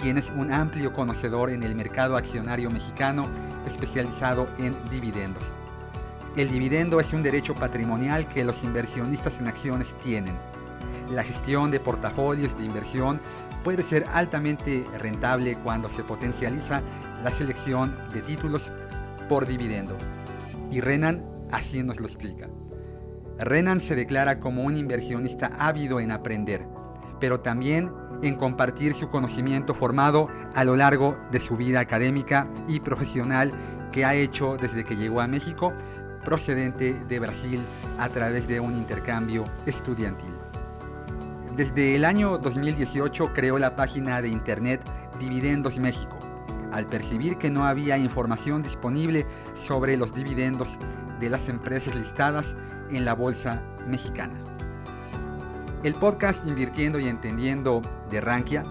quien es un amplio conocedor en el mercado accionario mexicano especializado en dividendos. El dividendo es un derecho patrimonial que los inversionistas en acciones tienen. La gestión de portafolios de inversión puede ser altamente rentable cuando se potencializa la selección de títulos por dividendo. Y Renan así nos lo explica. Renan se declara como un inversionista ávido en aprender, pero también en compartir su conocimiento formado a lo largo de su vida académica y profesional que ha hecho desde que llegó a México, procedente de Brasil a través de un intercambio estudiantil. Desde el año 2018 creó la página de internet Dividendos México, al percibir que no había información disponible sobre los dividendos de las empresas listadas en la bolsa mexicana. El podcast Invirtiendo y Entendiendo de Rankia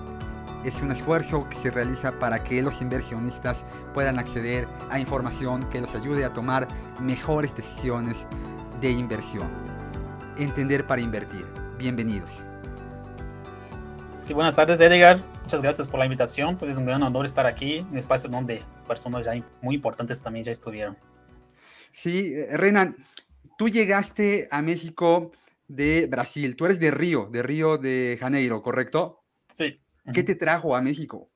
es un esfuerzo que se realiza para que los inversionistas puedan acceder a información que los ayude a tomar mejores decisiones de inversión. Entender para invertir. Bienvenidos. Sí, buenas tardes Edgar. Muchas gracias por la invitación. Pues es un gran honor estar aquí en un espacio donde personas ya muy importantes también ya estuvieron. Sí, eh, Renan, tú llegaste a México de Brasil. Tú eres de Río, de Río de Janeiro, ¿correcto? Sí. ¿Qué te trajo a México?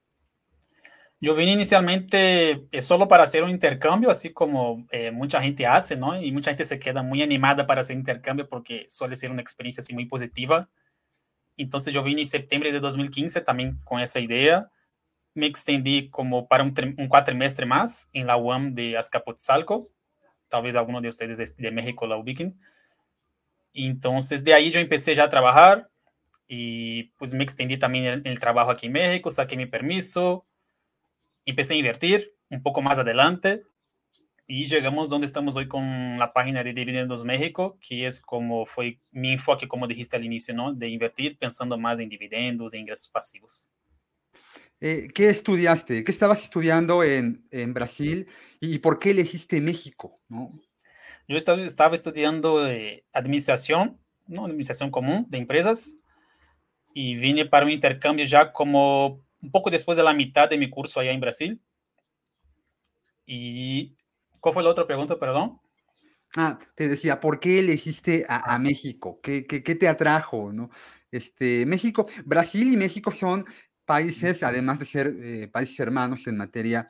Yo vine inicialmente eh, solo para hacer un intercambio, así como eh, mucha gente hace, ¿no? Y mucha gente se queda muy animada para hacer intercambio porque suele ser una experiencia así muy positiva. Entonces yo vine en septiembre de 2015 también con esa idea. Me extendí como para un, un cuatrimestre más en la UAM de Azcapotzalco. Tal vez alguno de ustedes de, de México la ubiquen. Entonces, de ahí yo empecé ya a trabajar y pues me extendí también en el, trabajo aquí en México, saqué mi permiso, empecé a invertir un poco más adelante y llegamos donde estamos hoy con la página de Dividendos México, que es como fue mi enfoque, como dijiste al inicio, ¿no? De invertir pensando más en dividendos e ingresos pasivos. Eh, ¿Qué estudiaste? ¿Qué estabas estudiando en, en Brasil y por qué elegiste México? ¿no? Yo estaba, estaba estudiando administración, ¿no? administración común de empresas, y vine para un intercambio ya como un poco después de la mitad de mi curso allá en Brasil. ¿Y cuál fue la otra pregunta, perdón? Ah, te decía, ¿por qué elegiste a, a México? ¿Qué, ¿Qué, qué, te atrajo? ¿no? Este, México, Brasil y México son países, además de ser eh, países hermanos en materia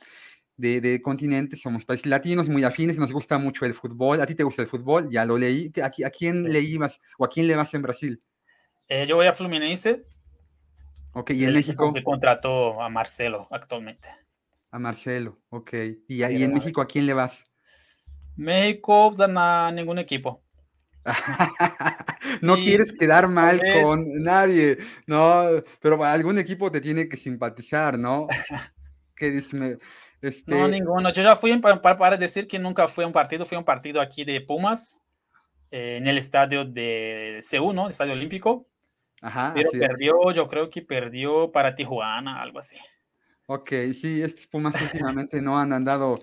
de, de, continentes, somos países latinos muy afines, nos gusta mucho el fútbol. ¿A ti te gusta el fútbol? Ya lo leí. ¿A, a quién le ibas o a quién le vas en Brasil? Eh, yo voy a Fluminense. Ok, ¿y en México? Me contrató a Marcelo actualmente. A Marcelo, ok. ¿Y, y en México a quién le vas? México, pues, a ningún equipo. no sí, quieres quedar mal con nadie, no, pero algún equipo te tiene que simpatizar, ¿no? ¿Qué dices? Este... No, ninguno. Yo ya fui para, para, decir que nunca fui a un partido, fui a un partido aquí de Pumas, eh, en el estadio de Seúl, ¿no? Estadio Olímpico. Ajá, pero perdió, es. yo creo que perdió para Tijuana, algo así. Ok, sí, estos Pumas últimamente no han andado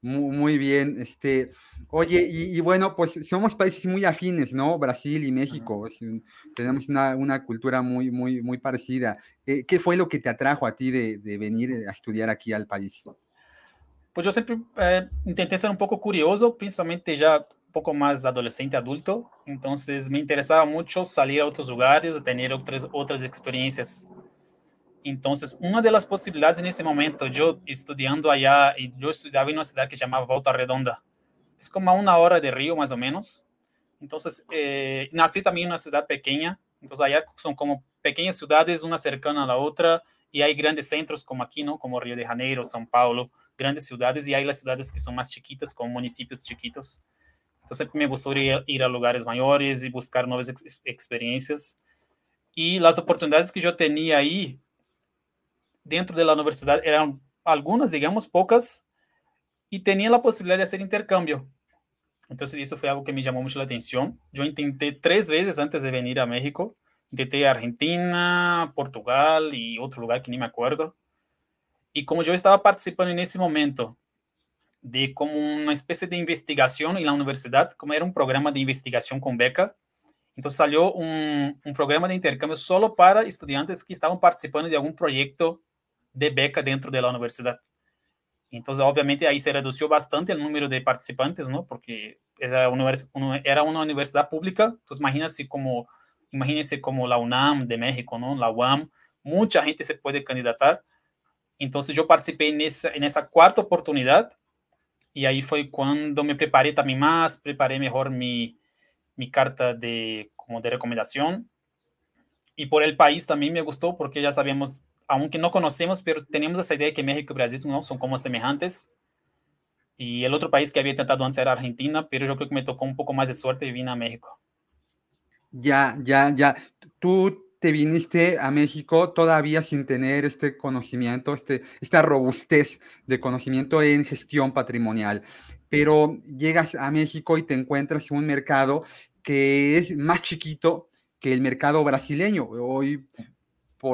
muy, muy, bien. Este, oye, y, y, bueno, pues somos países muy afines, ¿no? Brasil y México. Es un, tenemos una, una, cultura muy, muy, muy parecida. Eh, ¿Qué fue lo que te atrajo a ti de, de venir a estudiar aquí al país? Pues yo siempre eh, intenté ser un poco curioso, principalmente ya un poco más adolescente, adulto. Entonces me interesaba mucho salir a otros lugares, tener otras, otras experiencias. Entonces, una de las posibilidades en ese momento, yo estudiando allá, y yo estudiaba en una ciudad que se llamaba Volta Redonda. Es como a hora de río, más o menos. Entonces, eh, nací también en una ciudad pequeña. Entonces, allá son como pequeñas ciudades, una cercana a otra, y hay grandes centros como aquí, ¿no? Como Río de Janeiro, São Paulo, grandes ciudades, y hay las ciudades que son más chiquitas, como municipios chiquitos. Entonces, me gustaría ir a lugares mayores y buscar nuevas ex. Y las oportunidades que yo tenía ahí dentro de la universidad eran algunas, digamos, pocas, y tenía la posibilidad de hacer intercambio. Entonces eso fue algo que me llamó mucho la atención. Yo intenté tres veces antes de venir a México. Intenté Argentina, Portugal y otro lugar que ni me acuerdo. Y como yo estaba participando en ese momento de como una especie de investigación en la universidad, como era un programa de investigación con beca, entonces salió un, un programa de intercambio solo para estudiantes que estaban participando de algún proyecto de beca dentro de la universidad. Entonces, obviamente, ahí se redució bastante el número de participantes, ¿no? Porque era una, universidad pública, entonces imagínense como, imagínense como la UNAM de México, ¿no? La UAM, mucha gente se puede candidatar. Entonces, yo participé en esa, en esa cuarta oportunidad y ahí fue cuando me preparé también más, preparé mejor mi, mi carta de, como de recomendación. Y por el país también me gustó porque ya sabíamos aunque no conocemos, pero tenemos esa idea de que México y Brasil ¿no? son como semejantes. Y el otro país que había intentado antes era Argentina, pero yo creo que me tocó un poco más de suerte y vine a México. Ya, ya, ya. Tú te viniste a México todavía sin tener este conocimiento, este, esta robustez de conocimiento en gestión patrimonial, pero llegas a México y te encuentras en un mercado que es más chiquito que el mercado brasileño. Hoy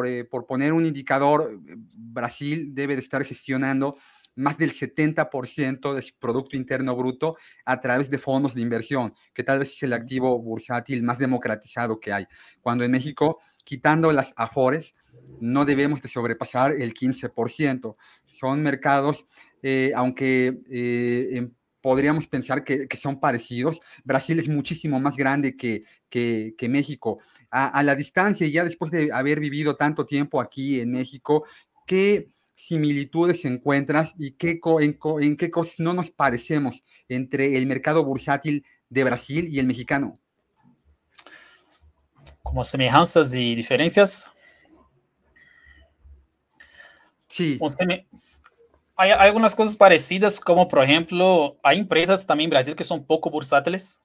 eh, por, poner un indicador, Brasil debe de estar gestionando más del 70% de su Producto Interno Bruto a través de fondos de inversión, que tal vez es el activo bursátil más democratizado que hay. Cuando en México, quitando las AFORES, no debemos de sobrepasar el 15%. Son mercados, eh, aunque eh, podríamos pensar que, son parecidos. Brasil es muchísimo más grande que, que, México. A, la distancia, ya después de haber vivido tanto tiempo aquí en México, ¿qué similitudes encuentras y qué, en, en qué cosas no nos parecemos entre el mercado bursátil de Brasil y el mexicano? Como semejanzas y diferencias. Sí hay, algunas cosas parecidas, como por ejemplo, hay empresas también en Brasil que son poco bursátiles,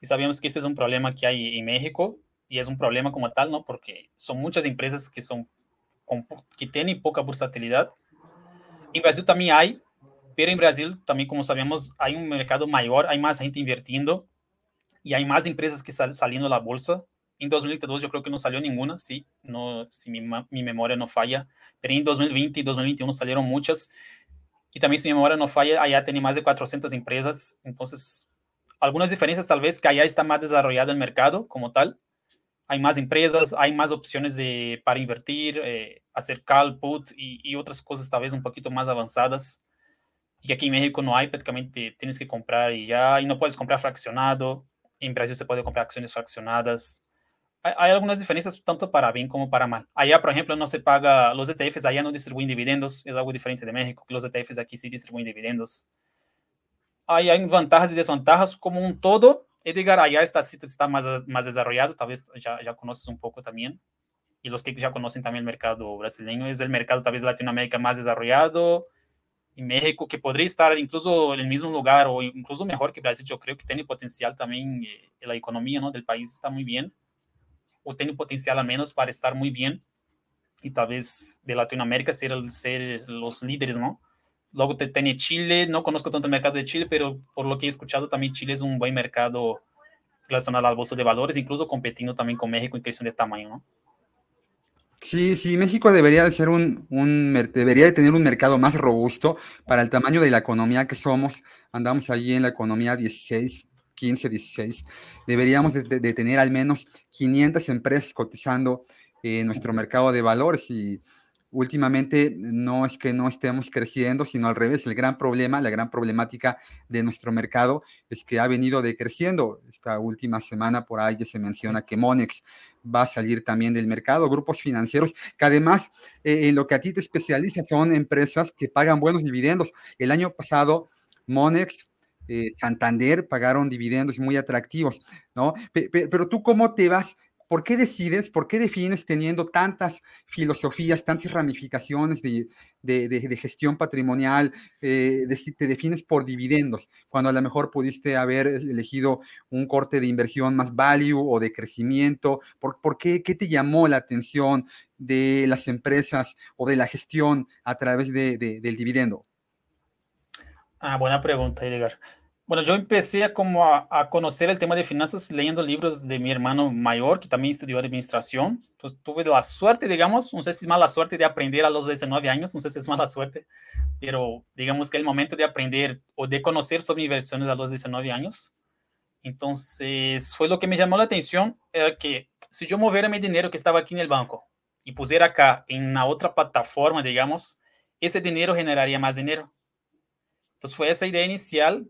y sabemos que ese es un problema que hay en México, y es un problema como tal, ¿no? Porque son muchas empresas que, son, que tienen poca bursatilidad. En Brasil también hay, pero en Brasil también, como sabemos, hay un mercado mayor, hay más gente invirtiendo, y hay más empresas que están saliendo a la bolsa. En 2022 yo creo que no salió ninguna, sí, no, si mi, mi memoria no falla, pero en 2020 y 2021 salieron muchas y también, si mi memoria no falla, allá tiene más de 400 empresas. Entonces, algunas diferencias tal vez que allá está más desarrollado el mercado como tal. Hay más empresas, hay más opciones de, para invertir, eh, call, put y, y, otras cosas tal vez un poquito más avanzadas. Y aquí en México no hay, prácticamente tienes que comprar y ya, y no puedes comprar fraccionado. En Brasil se puede comprar acciones fraccionadas hay algunas diferencias tanto para bien como para mal. Allá, por ejemplo, no se paga, los ETFs allá no distribuyen dividendos, es algo diferente de México, los ETFs aquí sí distribuyen dividendos. Hay, hay ventajas y desventajas como un todo. Edgar, allá está, está más, más desarrollado, tal vez ya, ya conoces un poco también. Y los que ya conocen también el mercado brasileño, es el mercado tal vez Latinoamérica más desarrollado. Y México, que podría estar incluso en el mismo lugar o incluso mejor que Brasil, yo creo que tiene potencial también, eh, la economía ¿no? del país está muy bien o tiene potencial a menos para estar muy bien y tal vez de Latinoamérica ser, ser los líderes, ¿no? Luego te tiene Chile, no conozco tanto el mercado de Chile, pero por lo que he escuchado también Chile es un buen mercado relacionado al bolso de valores, incluso competiendo también con México en cuestión de tamaño, ¿no? Sí, sí, México debería de ser un, un, debería de tener un mercado más robusto para el tamaño de la economía que somos. Andamos allí en la economía 16, 15, 16, deberíamos de, tener al menos 500 empresas cotizando en nuestro mercado de valores y últimamente no es que no estemos creciendo, sino al revés, el gran problema, la gran problemática de nuestro mercado es que ha venido decreciendo. Esta última semana por ahí se menciona que Monex va a salir también del mercado, grupos financieros que además eh, en lo que a ti te especializa son empresas que pagan buenos dividendos. El año pasado Monex eh, Santander pagaron dividendos muy atractivos, ¿no? pero tú cómo te vas ¿por qué decides, por qué defines teniendo tantas filosofías, tantas ramificaciones de, gestión patrimonial, eh, te defines por dividendos, cuando a lo mejor pudiste haber elegido un corte de inversión más value o de crecimiento? ¿Por, qué, qué te llamó la atención de las empresas o de la gestión a través del dividendo? Ah, buena pregunta, Edgar. Bueno, yo empecé a, como a, conocer el tema de finanzas leyendo libros de mi hermano mayor, que también estudió administración. Entonces tuve la suerte, digamos, no sé si es mala suerte de aprender a los 19 años, no sé si es mala suerte, pero digamos que el momento de aprender o de conocer sobre inversiones a los 19 años. Entonces, fue lo que me llamó la atención, era que si yo moviera mi dinero que estaba aquí en el banco y pusiera acá en una otra plataforma, digamos, ese dinero generaría más dinero. Entonces fue esa idea inicial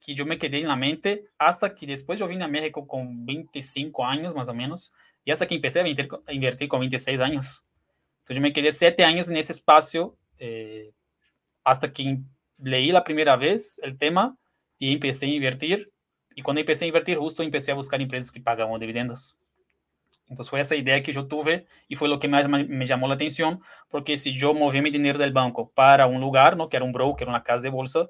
que yo me quedé en la mente hasta que después yo vine a México con 25 años más o menos y hasta que empecé a invertir, con 26 años. Entonces yo me quedé siete años en ese espacio eh, hasta que leí la primera vez el tema y empecé a invertir. Y cuando empecé a invertir, justo empecé a buscar empresas que pagaban dividendos. Entonces fue esa idea que yo tuve y fue lo que más me llamó la atención, porque si yo movía mi dinero del banco para un lugar, ¿no? que era un broker, una casa de bolsa,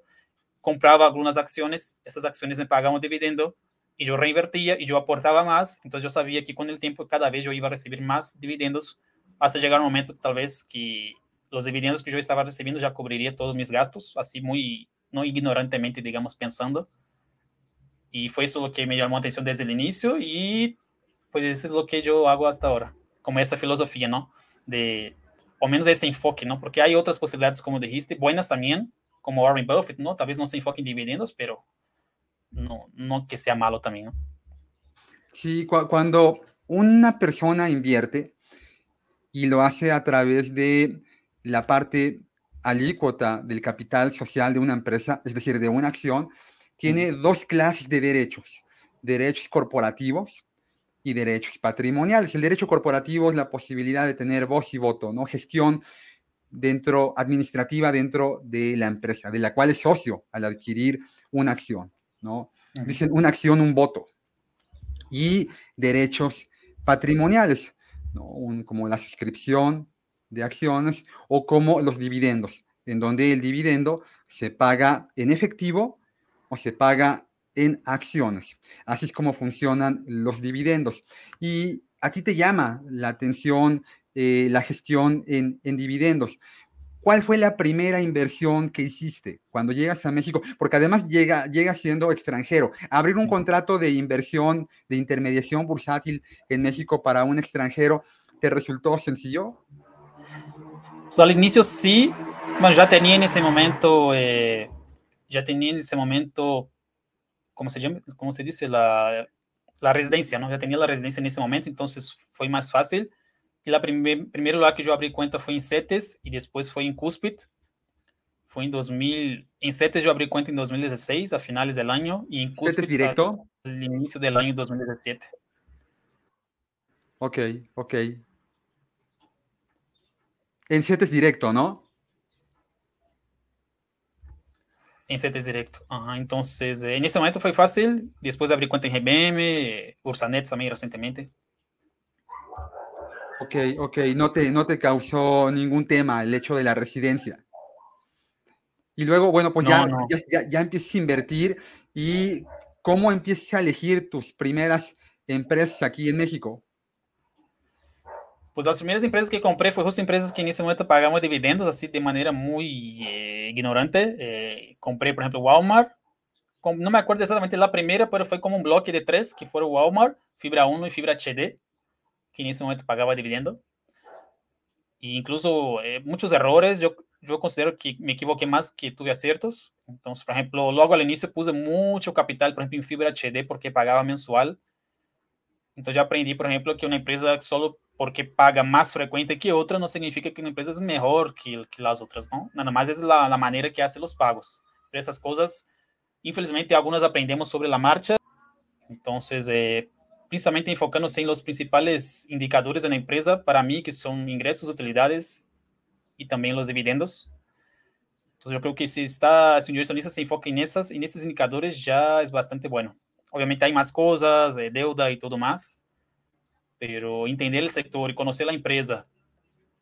compraba algunas acciones, esas acciones me pagaban dividendo y yo reinvertía y yo aportaba más, entonces yo sabía que con el tiempo cada vez yo iba a recibir más dividendos hasta llegar un momento tal vez que los dividendos que yo estaba recibiendo ya cubriría todos mis gastos, así muy, no ignorantemente, digamos, pensando. Y fue eso lo que me llamó la atención desde el inicio y pues eso es lo que yo hago hasta ahora, como esa filosofía, ¿no? De, o menos ese enfoque, ¿no? Porque hay otras posibilidades, como dijiste, buenas también, como Warren Buffett, ¿no? Tal vez no se enfoque en dividendos, pero no, no que sea malo también, ¿no? Sí, cuando una persona invierte y lo hace a través de la parte alícuota del capital social de una empresa, es decir, de una acción, tiene dos clases de derechos, derechos corporativos y derechos patrimoniales. El derecho corporativo es la posibilidad de tener voz y voto, ¿no? Gestión dentro, administrativa dentro de la empresa, de la cual es socio al adquirir una acción, ¿no? Dicen una acción, un voto. Y derechos patrimoniales, ¿no? como la suscripción de acciones o como los dividendos, en donde el dividendo se paga en efectivo o se paga en acciones. Así es como funcionan los dividendos. Y a ti te llama la atención eh, la gestión en, dividendos. ¿Cuál fue la primera inversión que hiciste cuando llegas a México? Porque además llega, llega siendo extranjero. Abrir un contrato de inversión, de intermediación bursátil en México para un extranjero, ¿te resultó sencillo? Pues al inicio sí. Bueno, ya tenía en ese momento, eh, ya tenía en ese momento, ¿cómo se llama? ¿Cómo se dice? La, la residencia, ¿no? Ya tenía la residencia en ese momento, entonces fue más fácil. Y la primer, primer lugar que yo abrí cuenta fue en CETES y después fue en Cuspid. Fue en 2000, en CETES yo abrí cuenta en 2016, a finales del año, y en Cuspid directo? al inicio del año 2017. Ok, ok. En CETES directo, ¿no? En CETES directo. Ajá, entonces, eh, en ese momento fue fácil. Después abrí cuenta en GBM, Ursanet también recientemente. Ok, ok, no te, no te causó ningún tema el hecho de la residencia. Y luego, bueno, pues ya, Ya, ya, empiezas a invertir y cómo empiezas a elegir tus primeras empresas aquí en México. Pues las primeras empresas que compré fue justo empresas que en ese momento pagamos dividendos así de manera muy eh, ignorante. Eh, compré, por ejemplo, Walmart. no me acuerdo exactamente la primera, pero fue como un bloque de tres, que fueron Walmart, Fibra 1 y Fibra HD que en ese momento pagaba dividendo. E incluso eh, muchos errores, yo, yo considero que me equivoqué más que tuve aciertos. Entonces, por ejemplo, luego al inicio puse mucho capital, por ejemplo, en fibra HD porque pagaba mensual. Entonces ya aprendí, por ejemplo, que una empresa solo porque paga más frecuente que otra no significa que una empresa es mejor que, que las otras, ¿no? Nada más es la, la manera que hace los pagos. Pero esas cosas, infelizmente, algunas aprendemos sobre la marcha. Entonces, eh, principalmente enfocándose en los principales indicadores de empresa, para mí, que son ingresos, utilidades y también los dividendos. Entonces, yo creo que si, está, si un inversionista se enfoca en, esas, en esos indicadores, ya es bastante bueno. Obviamente hay más cosas, de deuda y todo más, pero entender el sector y conocer la empresa,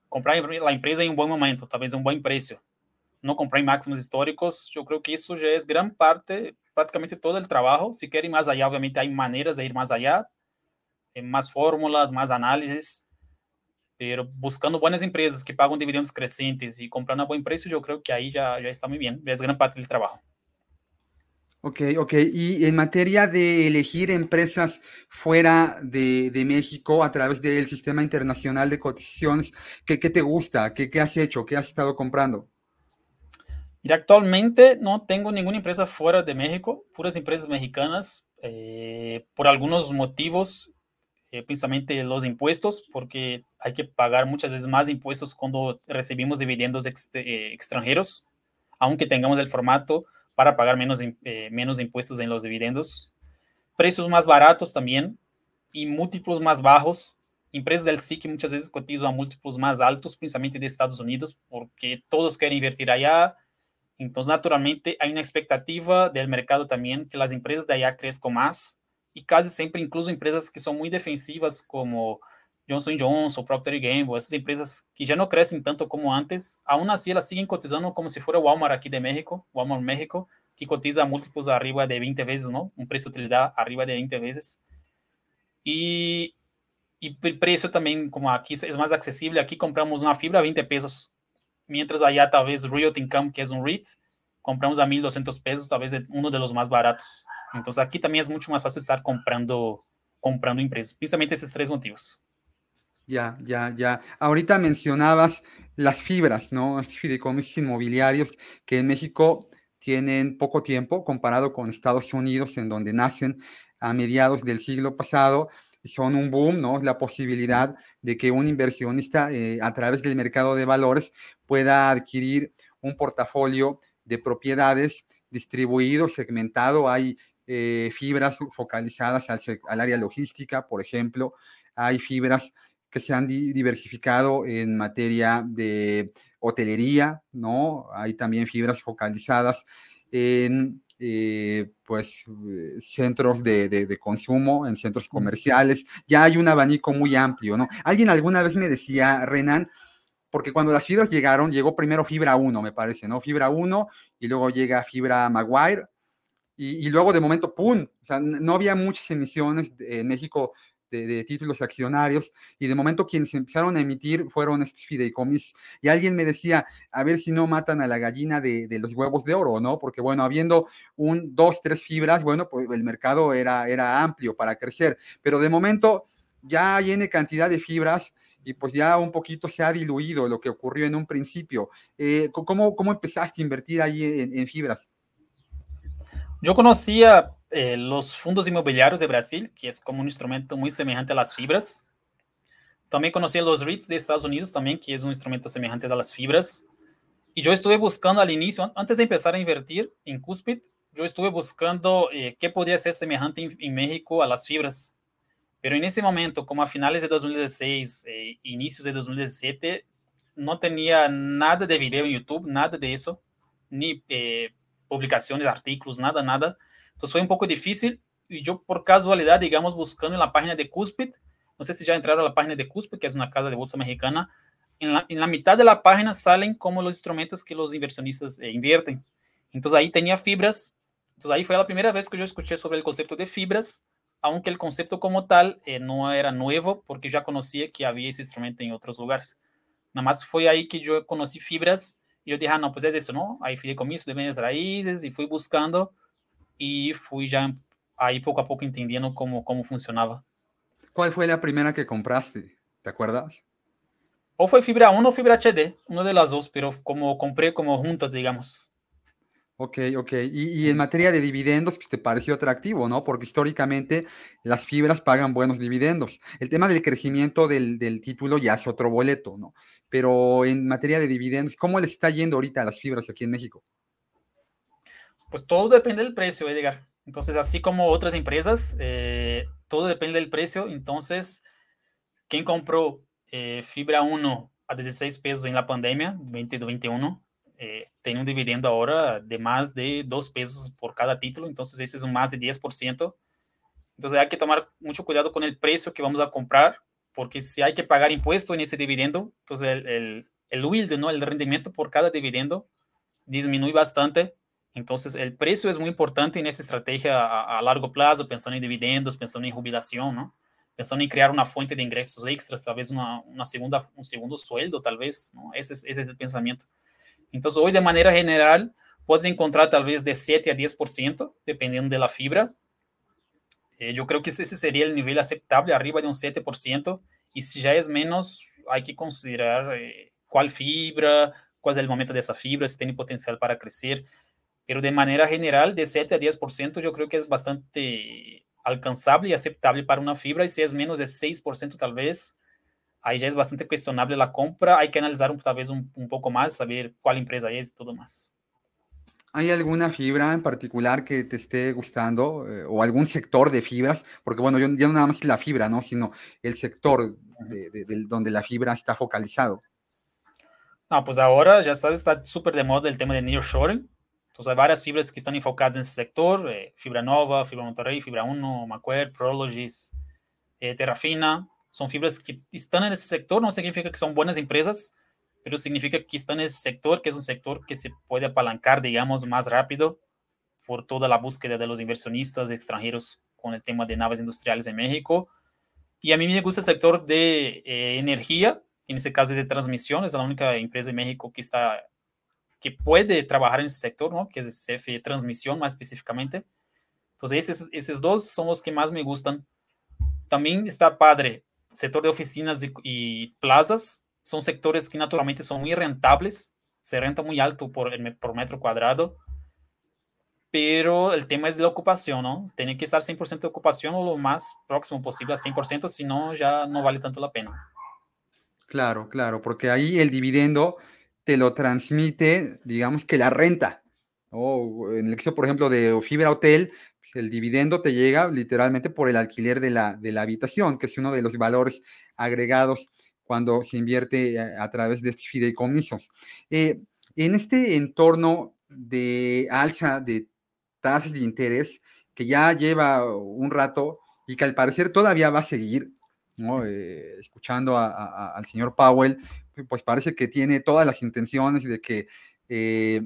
comprar la empresa en un buen momento, tal vez en un buen precio, no comprar en máximos históricos, yo creo que eso ya es gran parte, prácticamente todo el trabajo. Si quieren ir más allá, obviamente hay maneras de ir más allá, más fórmulas, más análisis, pero buscando buenas empresas que pagan dividendos crecientes y comprando a buen precio, yo creo que ahí ya, ya está muy bien, es gran parte del trabajo. Ok, ok. Y en materia de elegir empresas fuera de, de México a través del sistema internacional de cotizaciones, ¿qué, qué te gusta? ¿Qué, ¿Qué, has hecho? ¿Qué has estado comprando? Y actualmente no tengo ninguna empresa fuera de México, puras empresas mexicanas, eh, por algunos motivos, eh, principalmente los impuestos, porque hay que pagar muchas veces más impuestos cuando recibimos dividendos eh, extranjeros, aunque tengamos el formato para pagar menos, eh, menos impuestos en los dividendos, precios más baratos también y múltiplos más bajos. Empresas del SIC muchas veces cotizan a múltiplos más altos, principalmente de Estados Unidos, porque todos quieren invertir allá. Entonces, naturalmente, hay una expectativa del mercado también que las empresas de allá crezcan más y casi siempre, incluso empresas que son muy defensivas como Johnson Johnson, Procter Gamble, esas empresas que ya no crecen tanto como antes, aún así elas siguen cotizando como si fuera Walmart aquí de México, Walmart México, que cotiza múltiplos arriba de 20 veces, ¿no? Un precio de utilidad arriba de 20 veces. Y, y el precio también, como aquí es más accesible, aquí compramos una fibra a 20 pesos, mientras allá tal vez Realty Income, que es un REIT, compramos a 1.200 pesos, tal vez uno de los más baratos. Entonces aquí también es mucho más fácil estar comprando, comprando empresas, precisamente esos tres motivos. Ya, ya, ya. Ahorita mencionabas las fibras, ¿no? Estos fideicomisos inmobiliarios que en México tienen poco tiempo comparado con Estados Unidos, en donde nacen a mediados del siglo pasado, son un boom, ¿no? La posibilidad de que un inversionista eh, a través del mercado de valores pueda adquirir un portafolio de propiedades distribuido, segmentado. Hay eh, fibras focalizadas al, al área logística, por ejemplo. Hay fibras que se han diversificado en materia de hotelería, ¿no? Hay también fibras focalizadas en eh, pues eh, centros de, de, de, consumo, en centros comerciales. Ya hay un abanico muy amplio, ¿no? Alguien alguna vez me decía, Renan, porque cuando las fibras llegaron, llegó primero fibra 1, me parece, ¿no? Fibra 1 y luego llega fibra Maguire. Y, y, luego de momento, ¡pum! O sea, no había muchas emisiones en México de, de, títulos accionarios y de momento quienes empezaron a emitir fueron estos fideicomis y alguien me decía, a ver si no matan a la gallina de, los huevos de oro, ¿no? Porque bueno, habiendo un, dos, tres fibras, bueno, pues el mercado era, era amplio para crecer, pero de momento ya hay cantidad de fibras y pues ya un poquito se ha diluido lo que ocurrió en un principio. Eh, ¿cómo, ¿Cómo empezaste a invertir ahí en fibras? Yo conocía eh, los fondos inmobiliarios de Brasil, que es como un instrumento muy semejante a las fibras. También conocí los REITs de Estados Unidos también, que es un instrumento semejante a las fibras. Y yo estuve buscando al inicio, antes de empezar a invertir en Cuspid, yo estuve buscando eh, qué podría ser semejante en, México a las fibras. Pero en ese momento, como a finales de 2016, eh, inicios de 2017, no tenía nada de video en YouTube, nada de eso, ni eh, publicaciones, artículos, nada, nada. Entonces fue un poco difícil y yo por casualidad, digamos, buscando en la página de Cuspid, no sé si ya entraron a la página de Cuspid, que es una casa de bolsa mexicana, en la, en la mitad de la página salen como los instrumentos que los inversionistas eh, invierten. Entonces ahí tenía fibras. Entonces ahí fue la primera vez que yo escuché sobre el concepto de fibras, aunque el concepto como tal eh, no era nuevo, porque ya conocía que había ese instrumento en otros lugares. Nada más fue ahí que yo conocí fibras y yo dije, ah, no, pues es eso, ¿no? Hay fideicomisos de bienes raíces y fui buscando y fui ya ahí poco a poco entendiendo cómo, cómo funcionaba. ¿Cuál fue la primera que compraste? ¿Te acuerdas? O fue fibra 1 o fibra HD, una de las dos, pero como compré como juntas, digamos. Ok, ok. Y, y, en materia de dividendos, pues te pareció atractivo, ¿no? Porque históricamente las fibras pagan buenos dividendos. El tema del crecimiento del, del, título ya es otro boleto, ¿no? Pero en materia de dividendos, ¿cómo les está yendo ahorita a las fibras aquí en México? Pues todo depende del precio, Edgar. Entonces, así como otras empresas, eh, todo depende del precio. Entonces, quien compró eh, fibra 1 a 16 pesos en la pandemia, 2021, eh, tiene un dividendo ahora de más de 2 pesos por cada título, entonces ese es un más de 10%. Entonces hay que tomar mucho cuidado con el precio que vamos a comprar, porque si hay que pagar impuesto en ese dividendo, entonces el, el, el yield, ¿no? el rendimiento por cada dividendo disminuye bastante. Entonces el precio es muy importante en esa estrategia a, a largo plazo, pensando en dividendos, pensando en jubilación, ¿no? pensando en crear una fuente de ingresos extras, tal vez una, una segunda, un segundo sueldo, tal vez, ¿no? Ese es, ese es el pensamiento. Entonces hoy de manera general puedes encontrar tal vez de 7 a 10%, dependiendo de la fibra, eh, yo creo que ese sería el nivel aceptable, arriba de un 7%, y si ya es menos, hay que considerar eh, cuál fibra, cuál es el momento de esa fibra, si tiene potencial para crecer, pero de manera general, de 7 a 10% yo creo que es bastante alcanzable y aceptable para una fibra, y si es menos de 6% tal vez, ahí ya es bastante cuestionable la compra, hay que analizar tal vez un, un poco más, saber cuál empresa es y todo más. ¿Hay alguna fibra en particular que te esté gustando eh, o algún sector de fibras? Porque bueno, yo ya no nada más la fibra, ¿no? Sino el sector de, de, de donde la fibra está focalizado. No, pues ahora ya sabes, está súper de moda el tema de nearshoring. Entonces hay varias fibras que están enfocadas en ese sector, eh, Fibra Nova, Fibra Monterrey, Fibra 1, Macquarie, Prologis, eh, Terrafina. Son fibras que están en ese sector, no significa que son buenas empresas, pero significa que está en ese sector, que es un sector que se puede apalancar, digamos, más rápido por toda la búsqueda de los inversionistas extranjeros con el tema de naves industriales en México. Y a mí me gusta el sector de eh, en este caso es de transmisión, es la única empresa en México que está que puede trabajar en ese sector, ¿no? Que es CFE Transmisión más específicamente. Entonces, esos, esos dos son los que más me gustan. También está padre, sector de oficinas y, plazas, son sectores que naturalmente son muy rentables, se renta muy alto por, por metro cuadrado, pero el tema es la ocupación, ¿no? Tiene que estar 100% de ocupación o lo más próximo posible a 100%, si no, ya no vale tanto la pena. Claro, claro, porque ahí el dividendo te lo transmite, digamos que la renta. ¿no? En el caso, por ejemplo, de Fibra Hotel, pues el dividendo te llega literalmente por el alquiler de la, de la habitación, que es uno de los valores agregados cuando se invierte a, través de estos fideicomisos. Eh, en este entorno de alza de tasas de interés que ya lleva un rato y que al parecer todavía va a seguir, ¿no? eh, escuchando al señor Powell, pues parece que tiene todas las intenciones de que eh,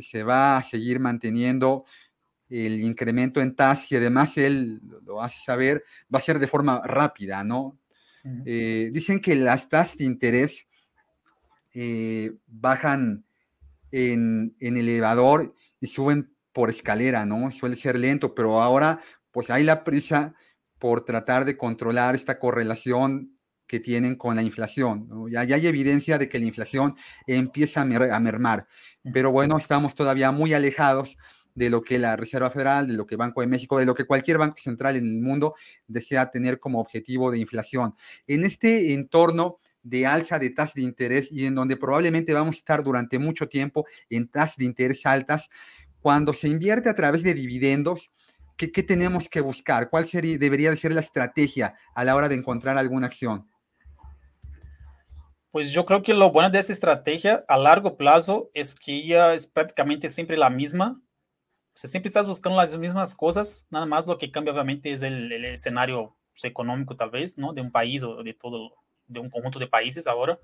se va a seguir manteniendo el incremento en tasas y además él lo hace saber, va a ser de forma rápida, ¿no? Eh, dicen que las tasas de interés eh, bajan en, en, elevador y suben por escalera, ¿no? Suele ser lento, pero ahora pues hay la prisa por tratar de controlar esta correlación que tienen con la inflación. ¿no? Ya, ya, hay evidencia de que la inflación empieza a, mer a mermar, pero bueno, estamos todavía muy alejados de lo que la Reserva Federal, de lo que Banco de México, de lo que cualquier banco central en el mundo desea tener como objetivo de inflación. En este entorno de alza de tasas de interés y en donde probablemente vamos a estar durante mucho tiempo en tasas de interés altas, cuando se invierte a través de dividendos, ¿qué, qué tenemos que buscar? ¿Cuál sería, debería de ser la estrategia a la hora de encontrar alguna acción? Pues yo creo que lo bueno de esta estrategia a largo plazo es que ella es prácticamente siempre la misma, sea, siempre estás buscando las mismas cosas, nada más lo que cambia obviamente es el, el escenario pues, económico tal vez, ¿no? De un país o de todo, de un conjunto de países ahora.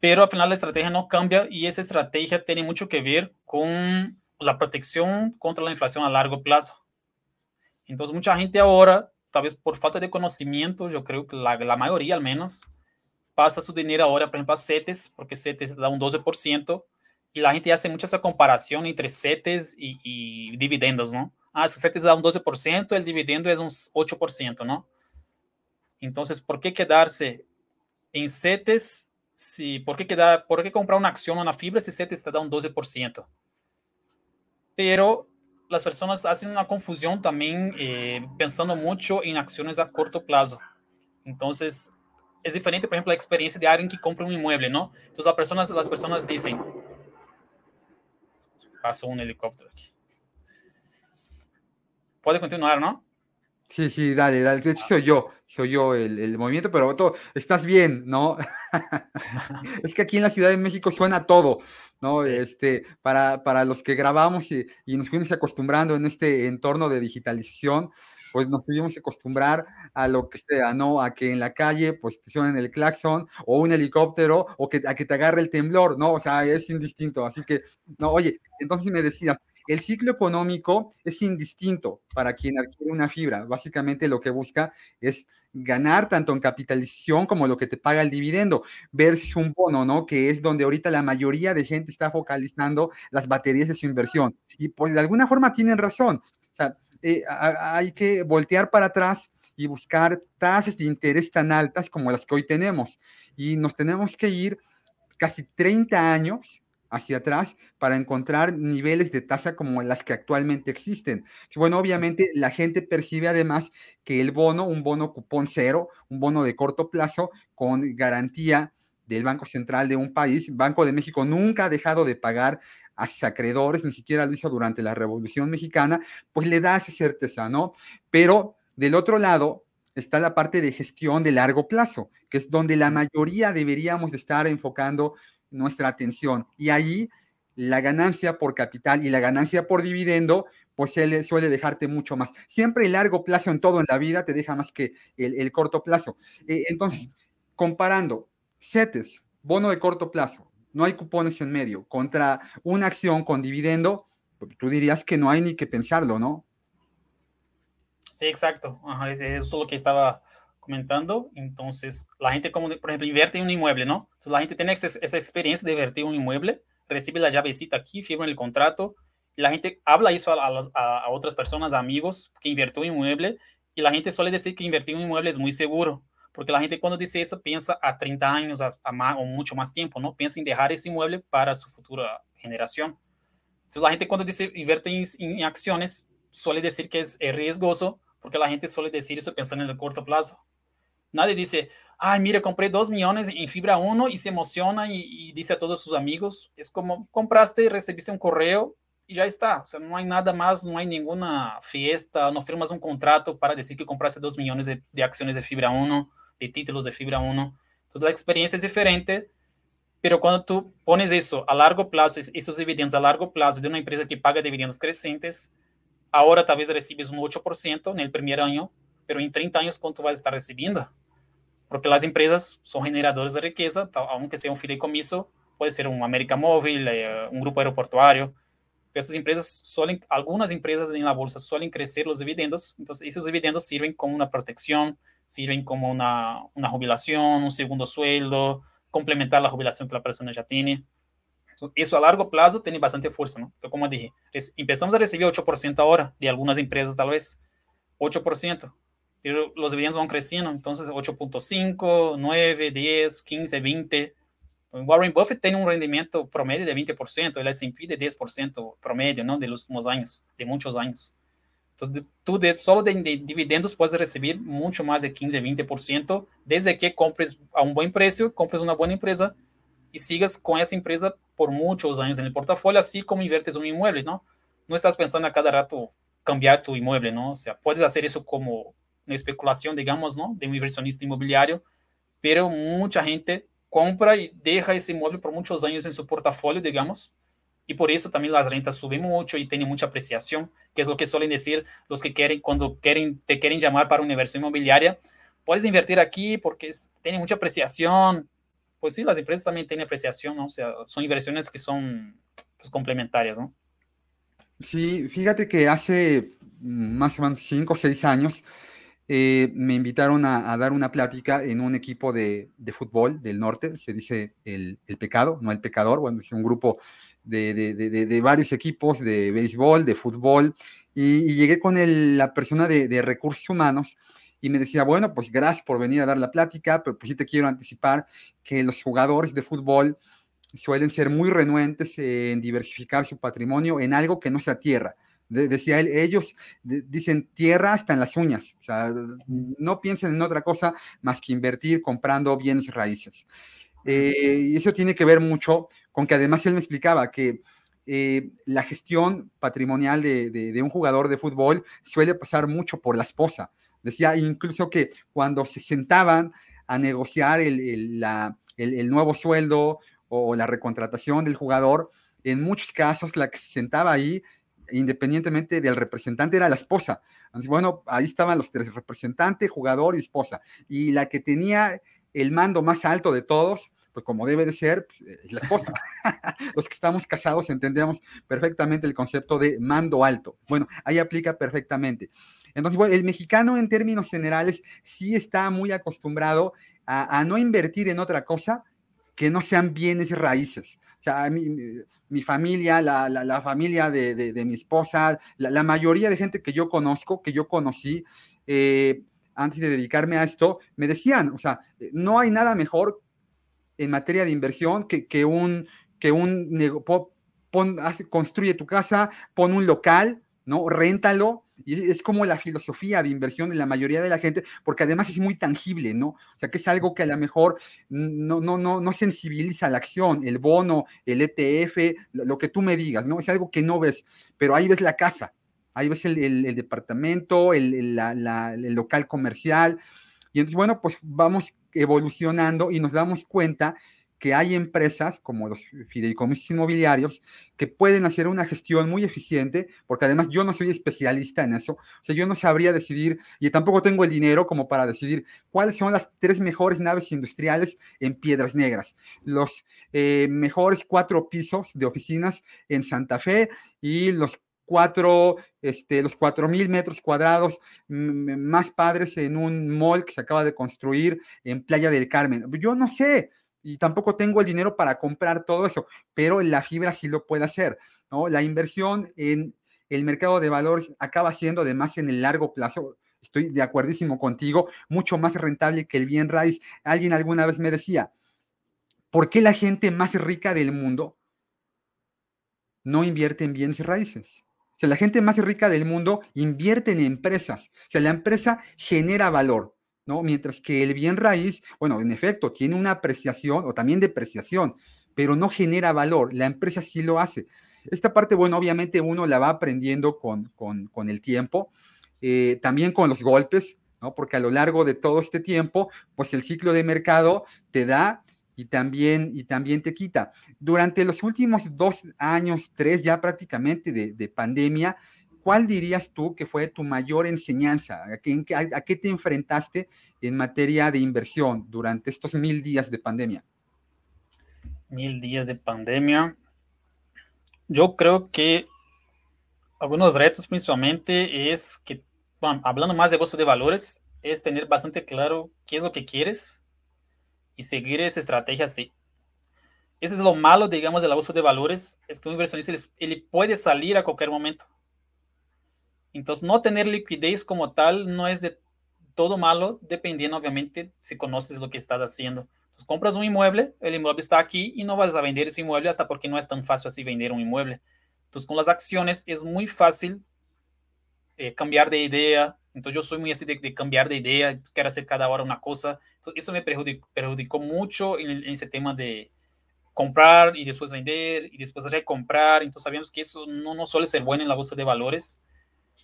Pero al final la estrategia no cambia y esa estrategia tiene mucho que ver con la protección contra la inflación a largo plazo. Entonces mucha gente ahora, tal vez por falta de conocimiento, yo creo que la, la mayoría al menos, pasa su dinero ahora, por ejemplo, a CETES, porque CETES da un 12%, y la gente hace mucho esa comparación entre CETES y, y dividendos, ¿no? Ah, si CETES da un 12%, el dividendo es un 8%, ¿no? Entonces, ¿por qué quedarse en CETES? Si, ¿por, qué quedar, ¿Por qué comprar una acción o una fibra si CETES te da un 12%? Pero las personas hacen una confusión también eh, pensando mucho en acciones a corto plazo. Entonces, es diferente, por ejemplo, la experiencia de alguien que compra un inmueble, ¿no? Entonces, las personas, las personas dicen, pasó un helicóptero aquí. Puede continuar, ¿no? Sí, sí, dale, dale. De hecho, soy yo, soy yo el, el movimiento, pero todo, estás bien, ¿no? es que aquí en la Ciudad de México suena todo, ¿no? Sí. Este, para, para los que grabamos y, y, nos fuimos acostumbrando en este entorno de digitalización, pues nos tuvimos que acostumbrar a lo que sea, ¿no? A que en la calle, pues te suenen el claxon o un helicóptero o que, a que te agarre el temblor, ¿no? O sea, es indistinto. Así que, no, oye, entonces me decías, el ciclo económico es indistinto para quien adquiere una fibra. Básicamente lo que busca es ganar tanto en capitalización como lo que te paga el dividendo, versus un bono, ¿no? Que es donde ahorita la mayoría de gente está focalizando las baterías de su inversión. Y pues de alguna forma tienen razón. O sea, eh, hay que voltear para atrás y buscar tasas de interés tan altas como las que hoy tenemos. Y nos tenemos que ir casi 30 años hacia atrás para encontrar niveles de tasa como las que actualmente existen. Bueno, obviamente la gente percibe además que el bono, un bono cupón cero, un bono de corto plazo con garantía del Banco Central de un país, Banco de México nunca ha dejado de pagar a sus acreedores, ni siquiera lo hizo durante la Revolución Mexicana, pues le da esa certeza, ¿no? Pero del otro lado está la parte de gestión de largo plazo, que es donde la mayoría deberíamos de estar enfocando nuestra atención. Y ahí la ganancia por capital y la ganancia por dividendo, pues suele dejarte mucho más. Siempre el largo plazo en todo en la vida te deja más que el, corto plazo. Eh, entonces, comparando CETES, bono de corto plazo, no hay cupones en medio, contra una acción con dividendo, tú dirías que no hay ni que pensarlo, ¿no? Sí, exacto. eso es lo que estaba comentando. Entonces, la gente, como por ejemplo, invierte en un inmueble, ¿no? Entonces, la gente tiene esa, experiencia de invertir en un inmueble, recibe la llavecita aquí, firma el contrato, y la gente habla eso a, otras personas, amigos que invirtió en un inmueble, y la gente suele decir que invertir en un inmueble es muy seguro, porque la gente cuando dice eso piensa a 30 años a, más, o mucho más tiempo, ¿no? Piensa en dejar ese inmueble para su futura generación. Entonces, la gente cuando dice invierte en, en acciones, suele decir que es, es riesgoso, porque la gente suele decir eso pensando en el corto plazo. Nadie dice, ay, mira, compré dos millones en fibra 1 y se emociona y, dice a todos sus amigos. Es como compraste y recibiste un correo y ya está. O sea, no hay nada más, no hay ninguna fiesta, no firmas un contrato para decir que compraste dos millones de, de acciones de fibra 1, de títulos de fibra 1. Entonces la experiencia es diferente, pero cuando tú pones eso a largo plazo, esos dividendos a largo plazo de una empresa que paga dividendos crecientes, ahora tal vez recibes un 8% en el primer año, pero en 30 años, ¿cuánto vas a estar recibiendo? porque las empresas son generadores de riqueza, aunque sea un fideicomiso, puede ser un América Móvil, eh, un grupo aeroportuario. Esas empresas suelen, algunas empresas en la bolsa suelen crecer los dividendos, entonces esos dividendos sirven como una protección, sirven como una, una jubilación, un segundo sueldo, complementar la jubilación que la persona ya tiene. eso a largo plazo tiene bastante fuerza, ¿no? Pero como dije, empezamos a recibir 8% ahora de algunas empresas tal vez, 8% los dividendos van creciendo, entonces 8.5, 9, 10, 15, 20. Warren Buffett tiene un rendimiento promedio de 20%, el S&P de 10% promedio, ¿no? De los últimos años, de muchos años. Entonces, tú de, solo de, dividendos puedes recibir mucho más de 15, 20%, desde que compres a un buen precio, compres una buena empresa y sigas con esa empresa por muchos años en el portafolio, así como inviertes un inmueble, ¿no? No estás pensando a cada rato cambiar tu inmueble, ¿no? O sea, puedes hacer eso como una especulación, digamos, ¿no? De un inversionista inmobiliario, pero mucha gente compra y deja ese inmueble por muchos años en su portafolio, digamos, y por eso también las rentas suben mucho y tienen mucha apreciación, que es lo que suelen decir los que quieren, cuando quieren, te quieren llamar para una inversión inmobiliaria, puedes invertir aquí porque tiene mucha apreciación. Pues sí, las empresas también tienen apreciación, ¿no? O sea, son inversiones que son pues, complementarias, ¿no? Sí, fíjate que hace más o menos cinco o seis años eh, me invitaron a, dar una plática en un equipo de, fútbol del norte, se dice el, pecado, no el pecador, bueno, es un grupo de, varios equipos de béisbol, de fútbol, y, llegué con la persona de, recursos humanos y me decía, bueno, pues gracias por venir a dar la plática, pero pues sí te quiero anticipar que los jugadores de fútbol suelen ser muy renuentes en diversificar su patrimonio en algo que no sea tierra decía él, ellos dicen tierra hasta en las uñas, o sea, no piensen en otra cosa más que invertir comprando bienes raíces. Eh, y eso tiene que ver mucho con que además él me explicaba que eh, la gestión patrimonial de, un jugador de fútbol suele pasar mucho por la esposa. Decía incluso que cuando se sentaban a negociar el, el nuevo sueldo o la recontratación del jugador, en muchos casos la que se sentaba ahí independientemente del representante, era la esposa. bueno, ahí estaban los tres, representante, jugador y esposa. Y la que tenía el mando más alto de todos, pues como debe de ser, pues, es la esposa. los que estamos casados entendemos perfectamente el concepto de mando alto. Bueno, ahí aplica perfectamente. Entonces, el mexicano en términos generales sí está muy acostumbrado a, no invertir en otra cosa que no sean bienes raíces. O sea, mi, mi familia, la, la, familia de, de, mi esposa, la, mayoría de gente que yo conozco, que yo conocí, eh, antes de dedicarme a esto, me decían, o sea, no hay nada mejor en materia de inversión que, que un, que un construye tu casa, pon un local, ¿no? Réntalo. Y es, como la filosofía de inversión de la mayoría de la gente, porque además es muy tangible, ¿no? O sea, que es algo que a lo mejor no, no, no, no sensibiliza la acción, el bono, el ETF, lo, que tú me digas, ¿no? Es algo que no ves, pero ahí ves la casa, ahí ves el, departamento, el, el local comercial. Y entonces, bueno, pues vamos evolucionando y nos damos cuenta que hay empresas como los fideicomisos inmobiliarios que pueden hacer una gestión muy eficiente, porque además yo no soy especialista en eso, o sea, yo no sabría decidir y tampoco tengo el dinero como para decidir cuáles son las tres mejores naves industriales en Piedras Negras, los eh, mejores cuatro pisos de oficinas en Santa Fe y los cuatro, este, los cuatro mil metros cuadrados más padres en un mall que se acaba de construir en Playa del Carmen. Yo no sé, y tampoco tengo el dinero para comprar todo eso, pero la fibra sí lo puede hacer, ¿no? La inversión en el mercado de valores acaba siendo además en el largo plazo, estoy de acuerdísimo contigo, mucho más rentable que el bien raíz. Alguien alguna vez me decía, ¿por qué la gente más rica del mundo no invierte en bienes raíces? O sea, la gente más rica del mundo invierte en empresas. O sea, la empresa genera valor. ¿no? Mientras que el bien raíz, bueno, en efecto, tiene una apreciación o también depreciación, pero no genera valor. La empresa sí lo hace. Esta parte, bueno, obviamente uno la va aprendiendo con, con, el tiempo, eh, también con los golpes, ¿no? Porque a lo largo de todo este tiempo, pues el ciclo de mercado te da y también, y también te quita. Durante los últimos dos años, tres ya prácticamente de, de pandemia, ¿cuál dirías tú que fue tu mayor enseñanza? ¿A qué, te enfrentaste en materia de inversión durante estos mil días de pandemia? Mil días de pandemia. Yo creo que algunos retos principalmente es que, bueno, hablando más de bolsa de valores, es tener bastante claro qué es lo que quieres y seguir esa estrategia así. Ese es lo malo, digamos, de la bolsa de valores, es que un inversionista él puede salir a cualquier momento entonces, no tener liquidez como tal no es de todo malo, dependiendo, obviamente, si conoces lo que estás haciendo. Entonces, compras un inmueble, el inmueble está aquí y no vas a vender ese inmueble hasta porque no es tan fácil así vender un inmueble. Entonces, con las acciones es muy fácil eh, cambiar de idea. Entonces, yo soy muy así de, cambiar de idea, quiero hacer cada hora una cosa. Entonces, eso me perjudicó, mucho en, ese tema de comprar y después vender y después recomprar. Entonces, sabemos que eso no, no suele ser bueno en la bolsa de valores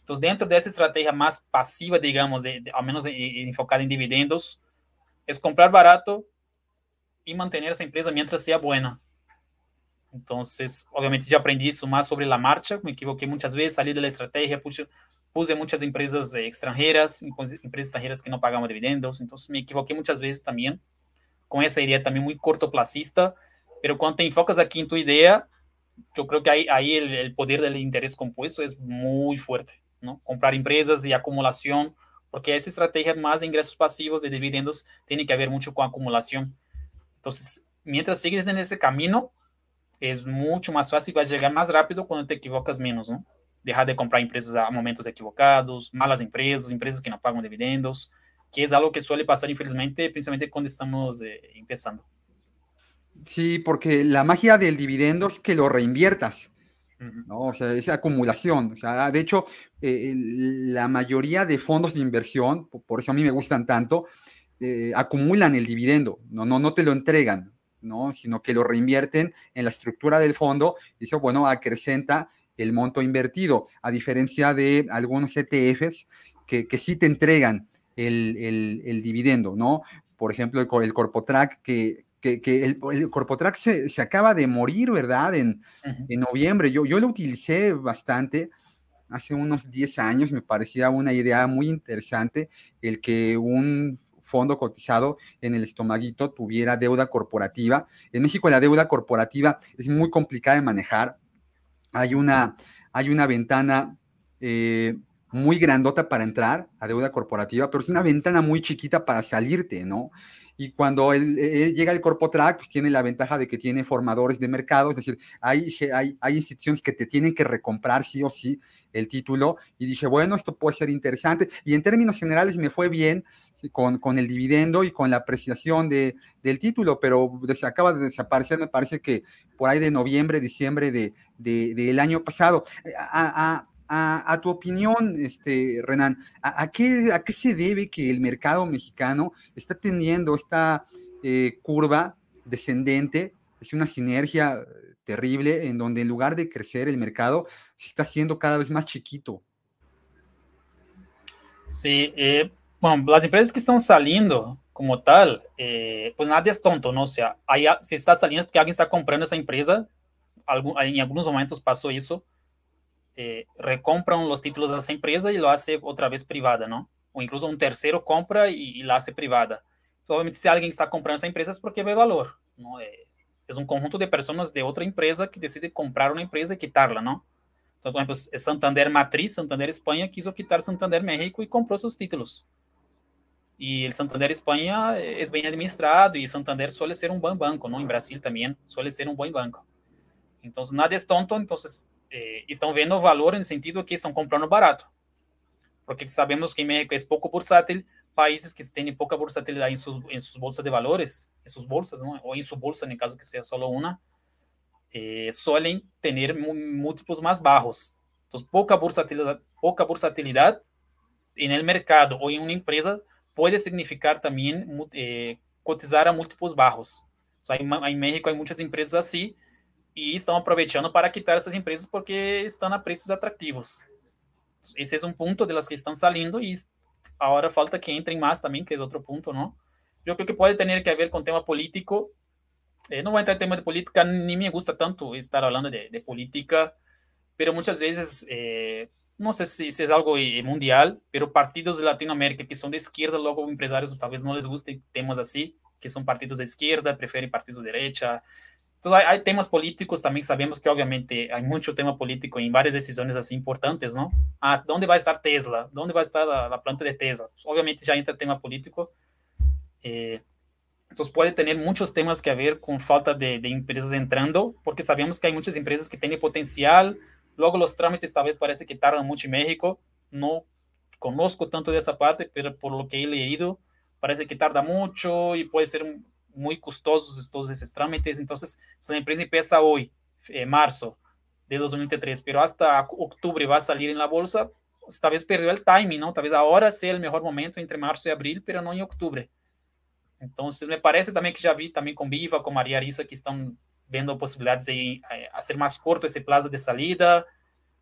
entonces, dentro de esa estrategia más pasiva, digamos, de, al menos enfocada en dividendos, es comprar barato y mantener esa empresa mientras sea buena. Entonces, obviamente, ya aprendí eso más sobre la marcha, me equivoqué muchas veces, salí de la estrategia, puse, puse muchas empresas extranjeras, empresas extranjeras que no pagaban dividendos, entonces me equivoqué muchas veces también, con esa idea también muy cortoplacista, pero cuando te enfocas aquí en tu idea, yo creo que ahí, ahí el, el poder del interés compuesto es muy fuerte. ¿no? Comprar empresas y acumulación, porque esa estrategia más de ingresos pasivos de dividendos tiene que ver mucho con acumulación. Entonces, mientras sigues en ese camino, es mucho más fácil, vas a llegar más rápido cuando te equivocas menos, ¿no? Dejar de comprar empresas a momentos equivocados, malas empresas, empresas que no pagan dividendos, que es algo que suele pasar, infelizmente, principalmente cuando estamos eh, empezando. Sí, porque la magia del dividendo es que lo reinviertas. ¿no? O sea, esa acumulación. O sea, de hecho, eh, la mayoría de fondos de inversión, por, eso a mí me gustan tanto, eh, acumulan el dividendo, no, no, no te lo entregan, ¿no? Sino que lo reinvierten en la estructura del fondo y eso, bueno, acrecenta el monto invertido, a diferencia de algunos ETFs que, que sí te entregan el, el, el dividendo, ¿no? Por ejemplo, el, el Corpotrack que que, el, el Corpotrack se, se, acaba de morir, ¿verdad? En, en noviembre. Yo, yo lo utilicé bastante hace unos 10 años, me parecía una idea muy interesante el que un fondo cotizado en el estomaguito tuviera deuda corporativa. En México la deuda corporativa es muy complicada de manejar. Hay una, hay una ventana eh, muy grandota para entrar a deuda corporativa, pero es una ventana muy chiquita para salirte, ¿no? Y cuando él, llega el Corpotrack, pues tiene la ventaja de que tiene formadores de mercado, es decir, hay, hay, instituciones que te tienen que recomprar sí o sí el título y dije, bueno, esto puede ser interesante. Y en términos generales me fue bien con, con el dividendo y con la apreciación de, del título, pero acaba de desaparecer, me parece que por ahí de noviembre, diciembre de, del año pasado. A, a, a, tu opinión, este, Renan, ¿a, qué, ¿a qué se debe que el mercado mexicano está teniendo esta eh, curva descendente? Es una sinergia terrible en donde en lugar de crecer el mercado se está haciendo cada vez más chiquito. Sí, eh, bueno, las empresas que están saliendo como tal, eh, pues nadie es tonto, ¿no? O sea, hay, si está saliendo porque alguien está comprando esa empresa, en algunos momentos pasó eso, eh, recompran los títulos de esa empresa y lo hace otra vez privada, ¿no? O incluso un tercero compra y, y la hace privada. Obviamente, si alguien está comprando esa empresa es porque ve valor, ¿no? Eh, es un conjunto de personas de otra empresa que decide comprar una empresa y quitarla, ¿no? Entonces, por ejemplo, Santander Matriz, Santander España, quiso quitar Santander México y compró sus títulos. Y el Santander España es bien administrado y Santander suele ser un buen banco, ¿no? En Brasil también suele ser un buen banco. Entonces, nada es tonto, entonces eh, están viendo valor en el sentido que están comprando barato. Porque sabemos que México es poco bursátil, países que tienen poca bursatilidad en sus, en sus bolsas de valores, en sus bolsas, ¿no? o en su bolsa, en el caso que sea solo una, eh, suelen tener múltiplos más bajos. Entonces, poca bursatilidad, poca bursatilidad en el mercado o en una empresa puede significar también eh, cotizar a múltiplos bajos. O en México hay muchas empresas así y están aprovechando para quitar esas empresas porque están a precios atractivos. Ese es un punto de las que están saliendo y ahora falta que entren más también, que es otro punto, ¿no? Yo creo que puede tener que ver con tema político. Eh, no voy a entrar en tema de política, ni me gusta tanto estar hablando de, de política, pero muchas veces, eh, no sé si, si, es algo eh, mundial, pero partidos de Latinoamérica que son de izquierda, luego empresarios tal vez no les guste temas así, que son partidos de izquierda, prefieren partidos de derecha, entonces, hay, hay, temas políticos, también sabemos que obviamente hay mucho tema político en varias decisiones así importantes, ¿no? Ah, ¿dónde va a estar Tesla? ¿Dónde va a estar la, la planta de Tesla? Pues, obviamente ya entra el tema político. Eh, entonces puede tener muchos temas que ver con falta de, de, empresas entrando, porque sabemos que hay muchas empresas que tienen potencial, luego los trámites tal vez parece que tardan mucho en México, no conozco tanto de esa parte, pero por lo que he leído, parece que tarda mucho y puede ser un, muy costosos todos esos trámites. Entonces, la empresa empieza hoy, eh, marzo de 2023, pero hasta octubre va a salir en la bolsa, tal vez perdió el timing, ¿no? Tal vez ahora sea el mejor momento entre marzo y abril, pero no en octubre. Entonces, me parece también que ya vi también con Viva, con María Arisa, que están viendo posibilidades de eh, hacer más corto ese plazo de salida.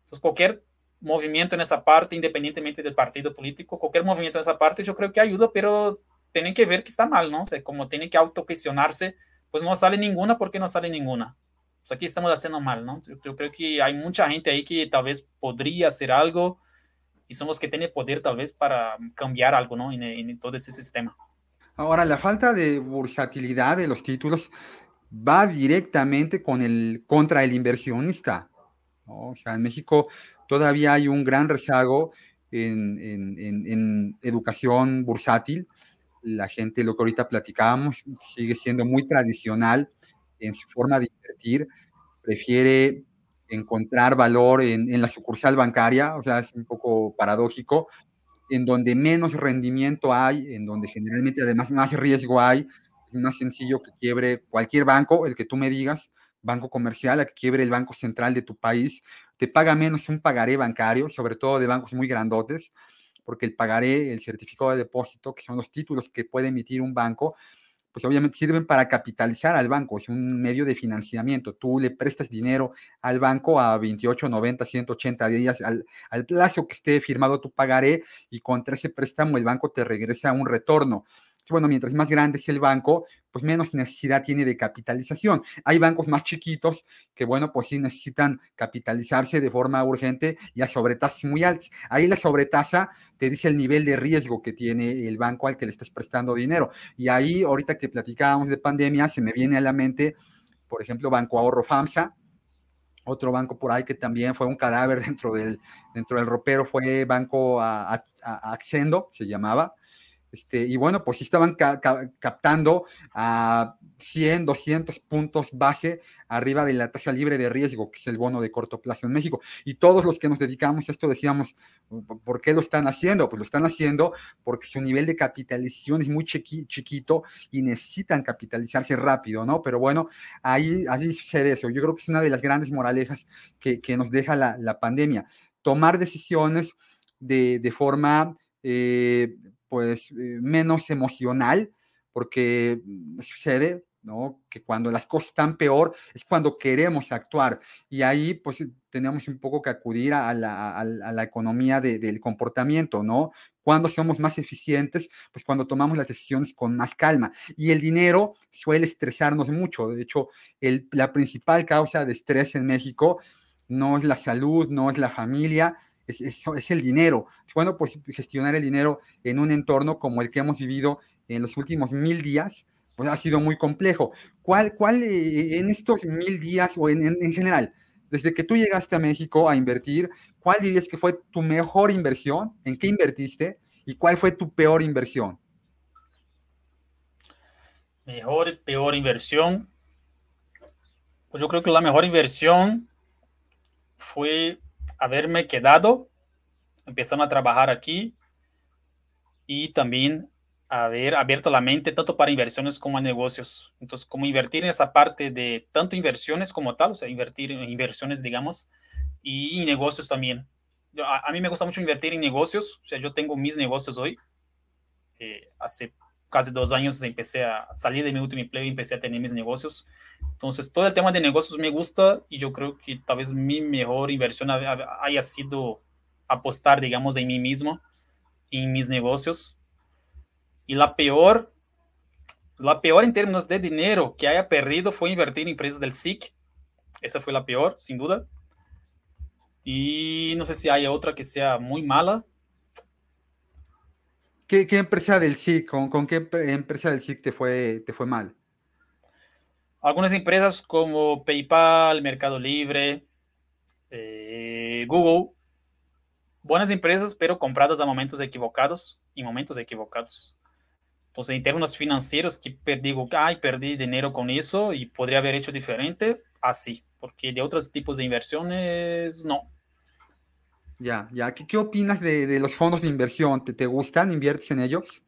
Entonces, cualquier movimiento en esa parte, independientemente del partido político, cualquier movimiento en esa parte, yo creo que ayuda, pero tienen que ver que está mal, ¿no? O sea, como tienen que autocuestionarse, pues no sale ninguna porque no sale ninguna. O sea, aquí estamos haciendo mal, ¿no? Yo, yo, creo que hay mucha gente ahí que tal vez podría hacer algo y son los que tienen poder tal vez para cambiar algo, ¿no? En, en todo ese sistema. Ahora, la falta de bursatilidad de los títulos va directamente con el, contra el inversionista. ¿no? O sea, en México todavía hay un gran rezago en, en, en educación bursátil la gente, lo que ahorita platicábamos, sigue siendo muy tradicional en su forma de invertir, prefiere encontrar valor en, la sucursal bancaria, o sea, es un poco paradójico, en donde menos rendimiento hay, en donde generalmente además más riesgo hay, es más sencillo que quiebre cualquier banco, el que tú me digas, banco comercial, a que quiebre el banco central de tu país, te paga menos un pagaré bancario, sobre todo de bancos muy grandotes, porque el pagaré, el certificado de depósito, que son los títulos que puede emitir un banco, pues obviamente sirven para capitalizar al banco, es un medio de financiamiento. Tú le prestas dinero al banco a 28, 90, 180 días, al, al plazo que esté firmado tu pagaré, y contra ese préstamo el banco te regresa un retorno. Bueno, mientras más grande es el banco, pues menos necesidad tiene de capitalización. Hay bancos más chiquitos que, bueno, pues sí necesitan capitalizarse de forma urgente y a sobretasas muy altas. Ahí la sobretasa te dice el nivel de riesgo que tiene el banco al que le estás prestando dinero. Y ahí, ahorita que platicábamos de pandemia, se me viene a la mente, por ejemplo, Banco Ahorro FAMSA, otro banco por ahí que también fue un cadáver dentro del, dentro del ropero fue Banco Accendo, se llamaba. Este, y bueno, pues estaban captando a 100, 200 puntos base arriba de la tasa libre de riesgo, que es el bono de corto plazo en México. Y todos los que nos dedicamos a esto decíamos, ¿por qué lo están haciendo? Pues lo están haciendo porque su nivel de capitalización es muy chiquito y necesitan capitalizarse rápido, ¿no? Pero bueno, ahí, ahí sucede eso. Yo creo que es una de las grandes moralejas que, nos deja la, pandemia. Tomar decisiones de, de forma... Eh, pues eh, menos emocional, porque mm, sucede, ¿no? Que cuando las cosas están peor es cuando queremos actuar y ahí pues tenemos un poco que acudir a la, a economía de, del comportamiento, ¿no? Cuando somos más eficientes, pues cuando tomamos las decisiones con más calma. Y el dinero suele estresarnos mucho. De hecho, el, la principal causa de estrés en México no es la salud, no es la familia, es, es, el dinero. Bueno, pues gestionar el dinero en un entorno como el que hemos vivido en los últimos mil días, pues ha sido muy complejo. ¿Cuál, cuál eh, en estos mil días o en, en, general, desde que tú llegaste a México a invertir, cuál dirías que fue tu mejor inversión? ¿En qué invertiste? ¿Y cuál fue tu peor inversión? Mejor, peor inversión. Pues yo creo que la mejor inversión fue haberme quedado, empezando a trabajar aquí y también haber abierto la mente tanto para inversiones como a negocios. Entonces, como invertir en esa parte de tanto inversiones como tal, o sea, invertir en inversiones, digamos, y negocios también. Yo, a, a, mí me gusta mucho invertir en negocios, o sea, yo tengo mis negocios hoy. Eh, hace casi dos años empecé a salir de mi último empleo y empecé a tener mis negocios. Entonces, todo el tema de negocios me gusta y yo creo que tal vez mi mejor inversión haya sido apostar, digamos, en mí mismo, en mis negocios. Y la peor, la peor en términos de dinero que haya perdido fue invertir en empresas del SIC. Esa fue la peor, sin duda. Y no sé si hay otra que sea muy mala, ¿Qué, qué empresa del SIC, con, con, qué empresa del SIC te fue, te fue mal? Algunas empresas como PayPal, Mercado Libre, eh, Google, buenas empresas, pero compradas a momentos equivocados, en momentos equivocados. Entonces, en términos financieros, que ay, perdí dinero con eso y podría haber hecho diferente, así, porque de otros tipos de inversiones, no. Ya, ya. ¿Qué, qué opinas de, de, los fondos de inversión? ¿Te, ¿Te, gustan? ¿Inviertes en ellos?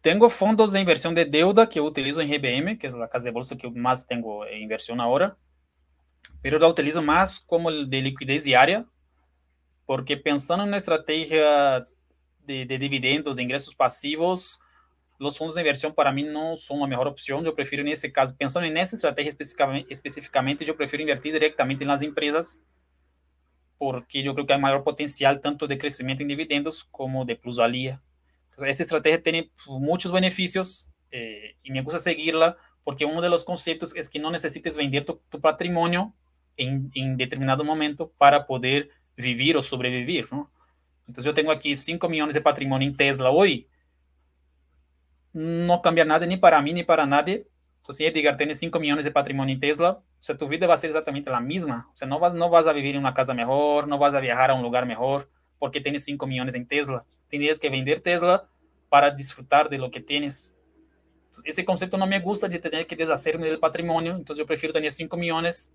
Tengo fondos de inversión de deuda que utilizo en GBM, que es la casa de bolsa que más tengo en inversión ahora, pero la utilizo más como el de liquidez diaria, porque pensando en una estrategia de, de dividendos, de ingresos pasivos, los fondos de inversión para mí no son la mejor opción. Yo prefiero en ese caso, pensando en esa estrategia específicamente, específicamente yo prefiero invertir directamente en las empresas porque yo creo que hay mayor potencial tanto de crecimiento en dividendos como de plusvalía. Entonces, esa estrategia tiene muchos beneficios eh, y me gusta seguirla porque uno de los conceptos es que no necesites vender tu, tu patrimonio en, en, determinado momento para poder vivir o sobrevivir, ¿no? Entonces yo tengo aquí 5 millones de patrimonio en Tesla hoy. No cambia nada ni para mí ni para nadie. Entonces Edgar tiene 5 millones de patrimonio en Tesla o sea, tu vida va a ser exactamente la misma. O sea, no vas, no vas a vivir en una casa mejor, no vas a viajar a un lugar mejor porque tienes 5 millones en Tesla. Tendrías que vender Tesla para disfrutar de lo que tienes. Ese concepto no me gusta de tener que deshacerme del patrimonio, entonces yo prefiero tener 5 millones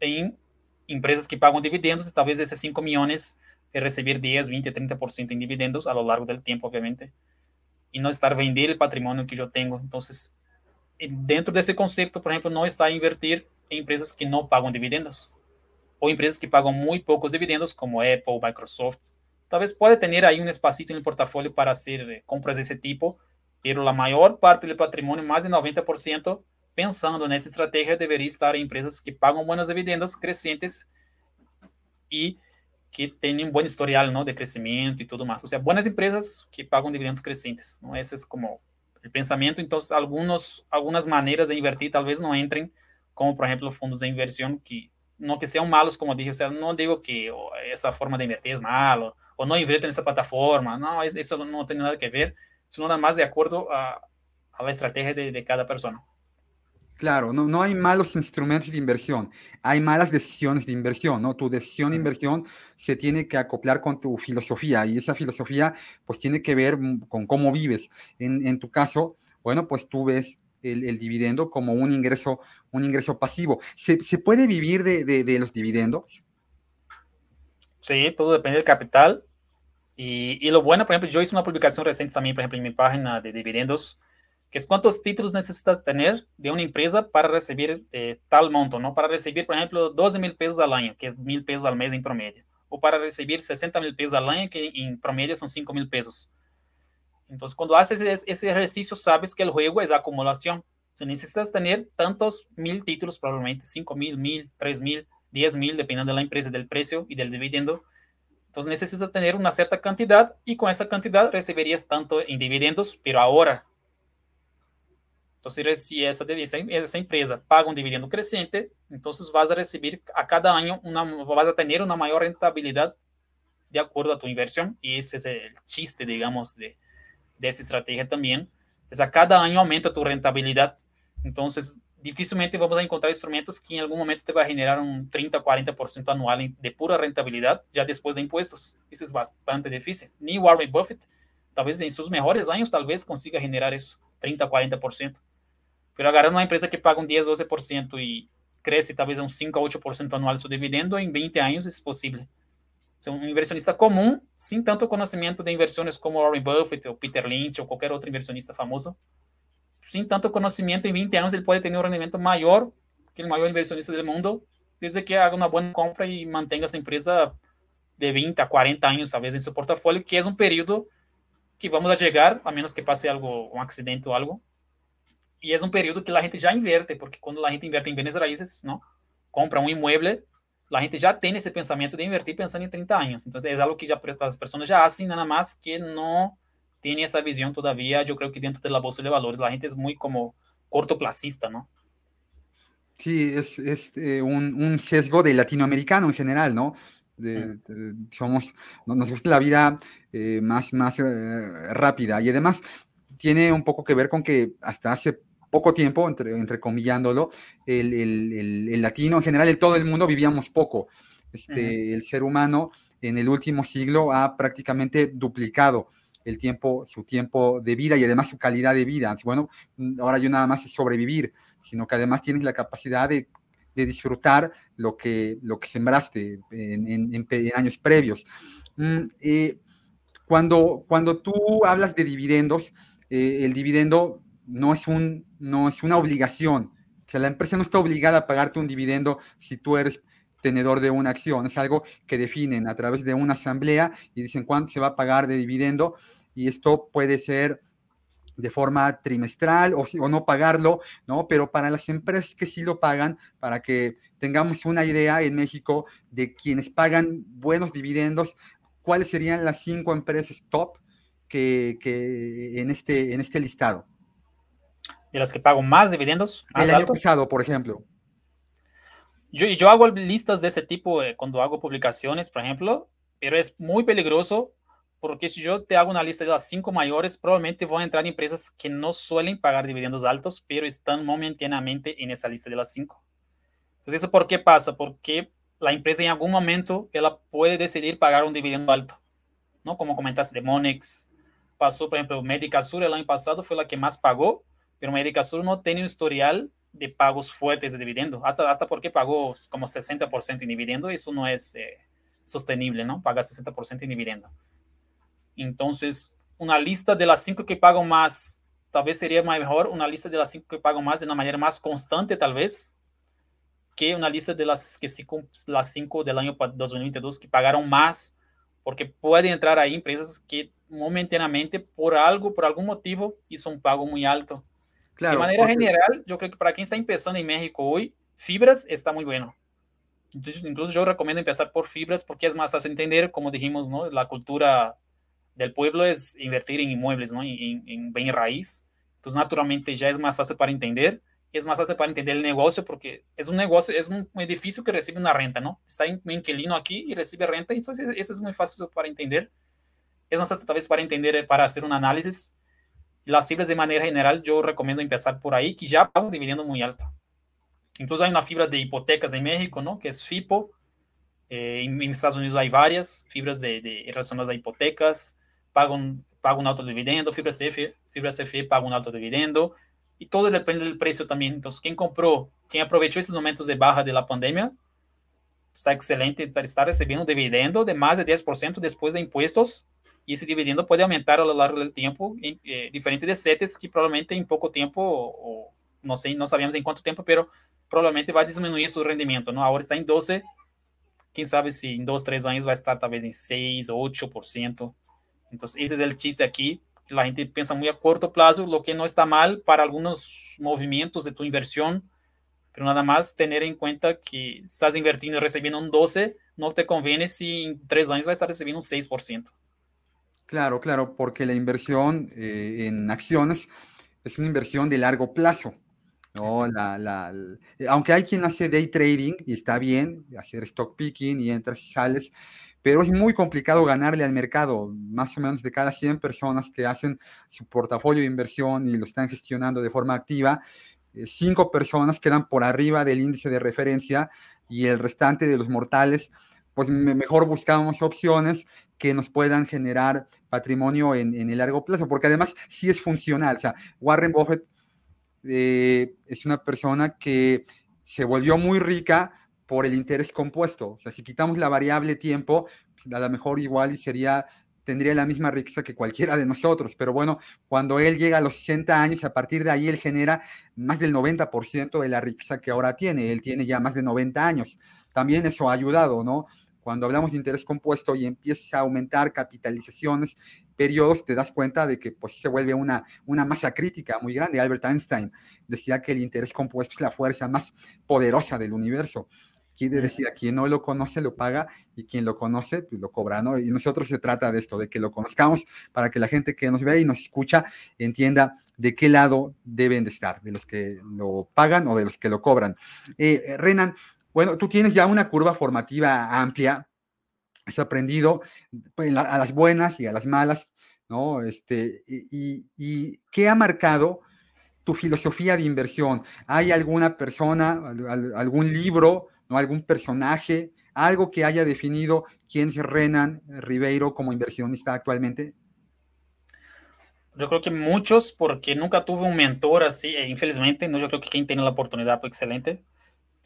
en empresas que pagan dividendos y tal vez esos 5 millones de recibir 10, 20, 30% en dividendos a lo largo del tiempo, obviamente, y no estar vender el patrimonio que yo tengo. Entonces, dentro de ese concepto, por ejemplo, no está invertir empresas que no pagam dividendos ou empresas que pagam muito poucos dividendos, como Apple, Microsoft. Talvez pode ter aí um espacito no portafolio para hacer eh, compras desse tipo, pero a maior parte do patrimônio, mais de 90%, pensando nessa estratégia, deveria estar em empresas que pagam bons dividendos crescentes e que tienen un buen historial, ¿no? De crecimiento y todo más. O sea, buenas empresas que pagan dividendos crecientes, ¿no? Ese es como el pensamiento. Entonces, algunos, algunas de invertir tal vez no entren, como por ejemplo fondos de inversión que no que sean malos, como dije, o sea, digo que esa forma de invertir es malo, o no invierten en esa plataforma, no, eso no tiene nada que ver, sino nada más de acuerdo a, a la estrategia de, de, cada persona. Claro, no, no hay malos instrumentos de inversión, hay malas decisiones de inversión, ¿no? Tu decisión de inversión se tiene que acoplar con tu filosofía y esa filosofía pues tiene que ver con cómo vives. En, en tu caso, bueno, pues tú ves el, el, dividendo como un ingreso, un ingreso pasivo. ¿Se, se puede vivir de, de, de, los dividendos? Sí, todo depende del capital. Y, y, lo bueno, por ejemplo, yo hice una publicación reciente también, por ejemplo, en mi página de dividendos, que es cuántos títulos necesitas tener de una empresa para recibir eh, tal monto, ¿no? Para recibir, por ejemplo, 12 mil pesos al año, que es mil pesos al mes en promedio, o para recibir 60 mil pesos al año, que en promedio son 5 mil pesos. Entonces, cuando haces ese ejercicio, sabes que el juego es acumulación. O necesitas tener tantos mil títulos, probablemente 5 mil, mil, 3 mil, 10 mil, dependiendo de la empresa, del precio y del dividendo. Entonces, necesitas tener una cierta cantidad y con esa cantidad recibirías tanto en dividendos, pero ahora entonces, si esa, esa empresa paga un dividendo creciente, entonces vas a recibir a cada año, una, vas a tener una mayor rentabilidad de acuerdo a tu inversión. Y ese es el chiste, digamos, de, de esa estrategia también. Es a cada año aumenta tu rentabilidad. Entonces, difícilmente vamos a encontrar instrumentos que en algún momento te va a generar un 30, 40% anual de pura rentabilidad ya después de impuestos. Eso es bastante difícil. Ni Warren Buffett, tal vez en sus mejores años, tal vez consiga generar eso, 30, 40%. Pero agarrar uma empresa que paga um 10, 12% e cresce talvez um 5 a 8% anual seu dividendo, em 20 anos é possível. Ser um inversionista comum, sem tanto conhecimento de inversões como Warren Buffett, ou Peter Lynch, ou qualquer outro inversionista famoso, sem tanto conhecimento, em 20 anos ele pode ter um rendimento maior que o maior inversionista do mundo, desde que haga uma boa compra e mantenha essa empresa de 20 a 40 anos, talvez, em seu portfólio, que é um período que vamos a chegar, a menos que passe algo, um acidente ou algo, y es un periodo que la gente ya invierte, porque cuando la gente invierte en bienes raíces, ¿no? Compra un inmueble, la gente ya tiene ese pensamiento de invertir pensando en 30 años. Entonces es algo que ya las personas ya hacen, nada más que no tiene esa visión todavía. Yo creo que dentro de la bolsa de valores la gente es muy como cortoplacista, ¿no? Sí, es, es eh, un, un, sesgo de latinoamericano en general, ¿no? De, de, somos, nos gusta la vida eh, más, más eh, rápida y además tiene un poco que ver con que hasta hace poco tiempo, entre, entrecomillándolo, el, el, el, el, latino, en general, en todo el mundo vivíamos poco. Este, uh -huh. El ser humano en el último siglo ha prácticamente duplicado el tiempo, su tiempo de vida y además su calidad de vida. Bueno, ahora yo nada más es sobrevivir, sino que además tienes la capacidad de, de disfrutar lo que, lo que sembraste en, en, en años previos. Mm, eh, cuando, cuando tú hablas de dividendos, eh, el dividendo no es, un, no es una obligación. O sea, la empresa no está obligada a pagarte un dividendo si tú eres tenedor de una acción. Es algo que definen a través de una asamblea y dicen cuánto se va a pagar de dividendo y esto puede ser de forma trimestral o, o, no pagarlo, ¿no? Pero para las empresas que sí lo pagan, para que tengamos una idea en México de quienes pagan buenos dividendos, cuáles serían las cinco empresas top que, que en, este, en este listado. ¿De las que pago más dividendos? Más El año alto? pasado, por ejemplo. Yo, yo hago listas de ese tipo eh, cuando hago publicaciones, por ejemplo, pero es muy peligroso porque si yo te hago una lista de las cinco mayores, probablemente van a entrar empresas que no suelen pagar dividendos altos, pero están momentáneamente en esa lista de las cinco. Entonces, ¿eso por qué pasa? Porque la empresa en algún momento ela puede decidir pagar un dividendo alto, ¿no? Como comentaste de Monex, pasó, por ejemplo, Médica Sur el año pasado fue la que más pagó, pero Médica Sur no tiene un historial de pagos fuertes de dividendo, hasta, hasta porque pagó como 60% en dividendo, eso no es eh, sostenible, ¿no? Paga 60% en dividendo. Entonces, una lista de las cinco que pagan más, tal vez sería mejor una lista de las cinco que pagan más de una manera más constante, tal vez, que una lista de las, que sí, las cinco del año 2022 que pagaron más, porque pueden entrar ahí empresas que momentáneamente, por algo, por algún motivo, hizo un pago muy alto. Claro, de manera porque... general, yo creo que para quien está empezando en México hoy, fibras está muy bueno. Entonces, incluso yo recomiendo empezar por fibras porque es más fácil entender, como dijimos, ¿no? La cultura del pueblo es invertir en inmuebles, ¿no? En, en bien raíz. Entonces, naturalmente ya es más fácil para entender. Y es más fácil para entender el negocio porque es un negocio, es un edificio que recibe una renta, ¿no? Está un inquilino aquí y recibe renta. Entonces, eso es muy fácil para entender. Es más fácil tal vez para entender, para hacer un análisis. Las fibras de manera general, yo recomiendo empezar por ahí, que ya pagan dividiendo muy alto. Incluso hay una fibra de hipotecas en México, ¿no? Que es FIPO. Eh, en, en, Estados Unidos hay varias fibras de, de relacionadas a hipotecas, pagan, pagan un alto dividendo, fibra CFE, fibra CFE paga un alto dividendo, y todo depende del precio también. Entonces, quien compró, quien aprovechó esses momentos de baja de la pandemia, está excelente, está recibiendo un dividendo de más de 10% después de impuestos, y esse dividendo pode aumentar ao longo do tempo, em, eh, diferente de CETES, que provavelmente em pouco tempo, ou, não sei, não sabemos em quanto tempo, pero provavelmente vai diminuir seu rendimento, não? Agora está em 12, quem sabe se em dois, três anos vai estar talvez em 6, 8%. Então, esse é o chiste aqui, a gente pensa muito a curto prazo, o que não está mal para alguns movimentos de tu inversão, pero nada mais ter em conta que estás invertindo e recebendo um 12, não te convém se em três anos vai estar recebendo um 6%. Claro, claro, porque la inversión eh, en acciones es una inversión de largo plazo. ¿no? La, la, la, aunque hay quien hace day trading y está bien, hacer stock picking y entras y sales, pero es muy complicado ganarle al mercado. Más o menos de cada 100 personas que hacen su portafolio de inversión y lo están gestionando de forma activa, eh, cinco personas quedan por arriba del índice de referencia y el restante de los mortales pues mejor buscamos opciones que nos puedan generar patrimonio en, en, el largo plazo, porque además sí es funcional. O sea, Warren Buffett eh, es una persona que se volvió muy rica por el interés compuesto. O sea, si quitamos la variable tiempo, pues, a lo mejor igual y sería tendría la misma riqueza que cualquiera de nosotros, pero bueno, cuando él llega a los 60 años, a partir de ahí él genera más del 90% de la riqueza que ahora tiene, él tiene ya más de 90 años. También eso ha ayudado, ¿no? Cuando hablamos de interés compuesto y empieza a aumentar capitalizaciones, periodos, te das cuenta de que pues, se vuelve una, una masa crítica muy grande. Albert Einstein decía que el interés compuesto es la fuerza más poderosa del universo. Quiere decir, a quien no lo conoce lo paga y quien lo conoce pues, lo cobra, ¿no? Y nosotros se trata de esto, de que lo conozcamos para que la gente que nos ve y nos escucha entienda de qué lado deben de estar, de los que lo pagan o de los que lo cobran. Eh, Renan, bueno, tú tienes ya una curva formativa amplia, has aprendido pues, a las buenas y a las malas, ¿no? Este, y, ¿qué ha marcado tu filosofía de inversión? ¿Hay alguna persona, algún libro, algún personaje, algo que haya definido quién es Renan Ribeiro como inversionista actualmente? Yo creo que muchos, porque nunca tuve un mentor así, e infelizmente, no, yo creo que quien tiene la oportunidad, pues excelente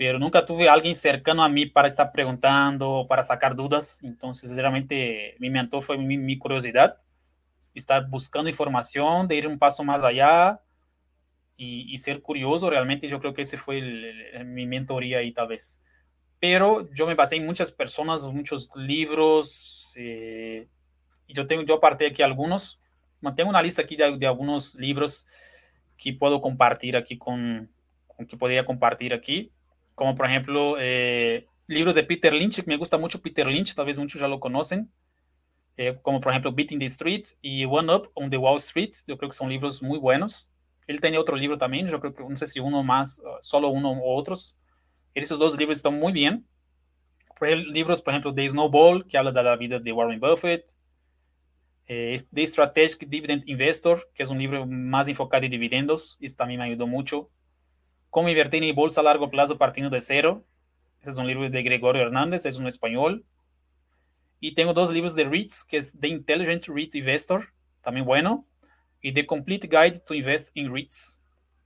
pero nunca tuve alguien cercano a mí para estar preguntando, para sacar dudas. Entonces, realmente mi mentor fue mi, curiosidad, estar buscando información, de ir un paso más allá y, ser curioso. Realmente yo creo que ese fue mi mentoría ahí tal vez. Pero yo me basé en muchas personas, muchos libros, eh, y yo tengo, yo aparté aquí algunos, mantengo una lista aquí de, algunos libros que puedo compartir aquí con que podría compartir aquí como por ejemplo eh, libros de Peter Lynch, me gusta mucho Peter Lynch, tal vez muchos ya lo conocen, eh, como por ejemplo Beating the Street y One Up on the Wall Street, yo creo que son libros muy buenos. Él tenía otro libro también, yo creo que no sé si uno más, solo uno o otros. Esos dos libros están muy bien. Libros, por ejemplo, de Snowball, que habla de la vida de Warren Buffett. Eh, The Strategic Dividend Investor, que es un libro más enfocado en dividendos, y también me ayudó mucho. Cómo invertir en bolsa a largo plazo partiendo de cero. Ese es un libro de Gregorio Hernández, es un español. Y tengo dos libros de REITs, que es The Intelligent REIT Investor, también bueno. Y The Complete Guide to Invest in REITs,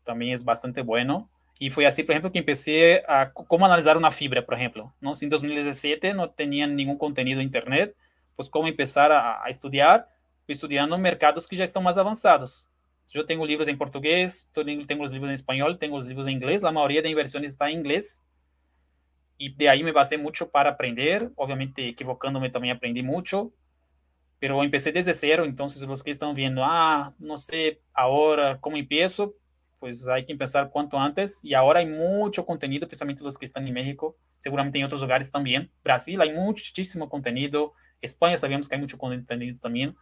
también es bastante bueno. Y fue así, por ejemplo, que empecé a cómo analizar una fibra, por ejemplo. ¿no? Si en 2017 no tenían ningún contenido en Internet, pues cómo empezar a, a estudiar, estudiando mercados que ya están más avanzados. Yo tengo libros en portugués, tengo los libros en español, tengo los libros en inglés. La mayoría de inversiones está en inglés. Y de ahí me basé mucho para aprender. Obviamente, equivocándome también aprendí mucho. Pero empecé desde cero. Entonces, los que están viendo, ah, no sé ahora cómo empiezo, pues hay que empezar cuanto antes. Y ahora hay mucho contenido, especialmente los que están en México, seguramente en otros lugares también. Brasil hay muchísimo contenido. España sabemos que hay mucho contenido también.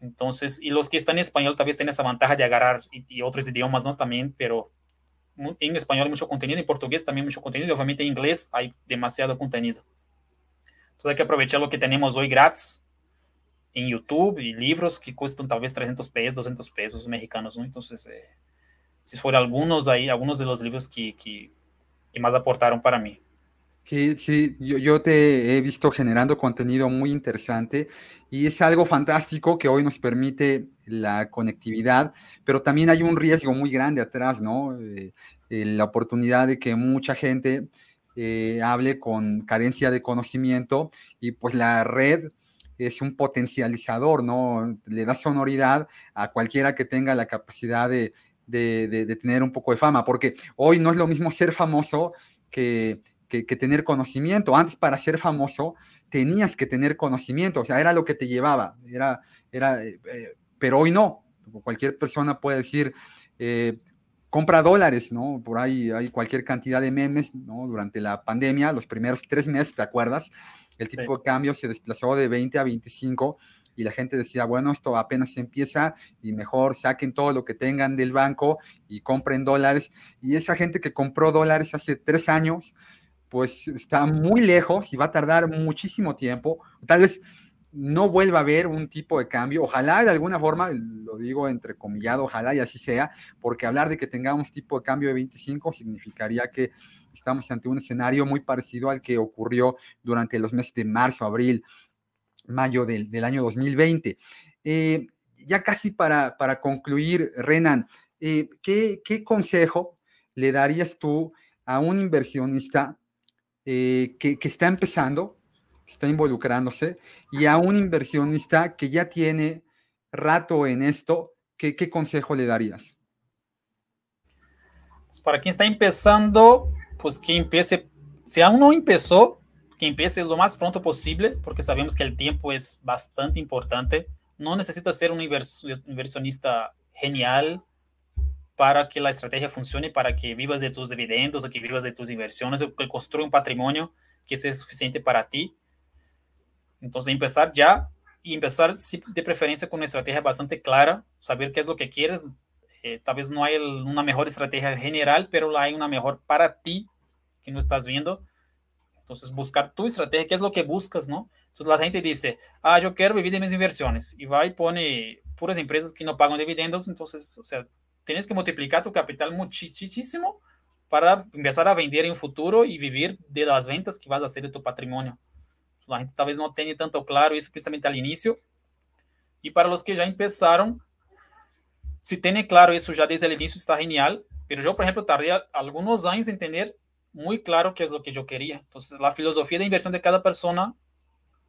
Entonces, y los que están en español tal vez tienen esa ventaja de agarrar y, otros idiomas, ¿no? También, pero en español hay mucho contenido, en portugués también mucho contenido, y obviamente en inglés hay demasiado contenido. Entonces hay que aprovechar lo que tenemos hoy gratis en YouTube y libros que cuestan tal vez 300 pesos, 200 pesos mexicanos, ¿no? Entonces, eh, si fueran algunos ahí, algunos de los libros que, que, que más aportaron para mí. Sí, sí, yo, yo, te he visto generando contenido muy interesante y es algo fantástico que hoy nos permite la conectividad, pero también hay un riesgo muy grande atrás, ¿no? Eh, eh, la oportunidad de que mucha gente eh, hable con carencia de conocimiento y pues la red es un potencializador, ¿no? Le da sonoridad a cualquiera que tenga la capacidad de, de tener un poco de fama, porque hoy no es lo mismo ser famoso que que, tener conocimiento. Antes para ser famoso tenías que tener conocimiento, o sea, era lo que te llevaba, era, era, eh, eh, pero hoy no. Cualquier persona puede decir, eh, compra dólares, ¿no? Por ahí hay cualquier cantidad de memes, ¿no? Durante la pandemia, los primeros tres meses, ¿te acuerdas? El tipo de cambio se desplazó de 20 a 25 y la gente decía, bueno, esto apenas empieza y mejor saquen todo lo que tengan del banco y compren dólares. Y esa gente que compró dólares hace tres años, pues está muy lejos y va a tardar muchísimo tiempo. Tal vez no vuelva a haber un tipo de cambio. Ojalá de alguna forma, lo digo entrecomillado, ojalá y así sea, porque hablar de que tengamos tipo de cambio de 25 significaría que estamos ante un escenario muy parecido al que ocurrió durante los meses de marzo, abril, mayo del, año 2020. Eh, ya casi para, para concluir, Renan, eh, ¿qué, ¿qué consejo le darías tú a un inversionista eh, que, está empezando, está involucrándose, y a un inversionista que ya tiene rato en esto, ¿qué, consejo le darías? Pues para quien está empezando, pues que empiece, si aún no empezó, que empiece lo más pronto posible, porque sabemos que el tiempo es bastante importante. No necesita ser un inversionista genial, para que la estrategia funcione, para que vivas de tus dividendos o que vivas de tus inversiones que construya un patrimonio que sea suficiente para ti. Entonces, empezar ya y empezar de preferencia con una estrategia bastante clara, saber qué es lo que quieres. Eh, tal vez no hay una mejor estrategia general, pero hay una mejor para ti que no estás viendo. Entonces, buscar tu estrategia, qué es lo que buscas, ¿no? Entonces, la gente dice, ah, yo quiero vivir de mis inversiones y va y pone puras empresas que no pagan dividendos. Entonces, o sea, tienes que multiplicar tu capital muchísimo para empezar a vender en futuro y vivir de las ventas que vas a hacer de tu patrimonio. La gente tal vez no tenga tanto claro eso precisamente al inicio. Y para los que ya empezaron, si tienen claro eso ya desde el inicio está genial, pero yo, por ejemplo, tardé algunos años en entender muy claro qué es lo que yo quería. Entonces, la filosofía de inversión de cada persona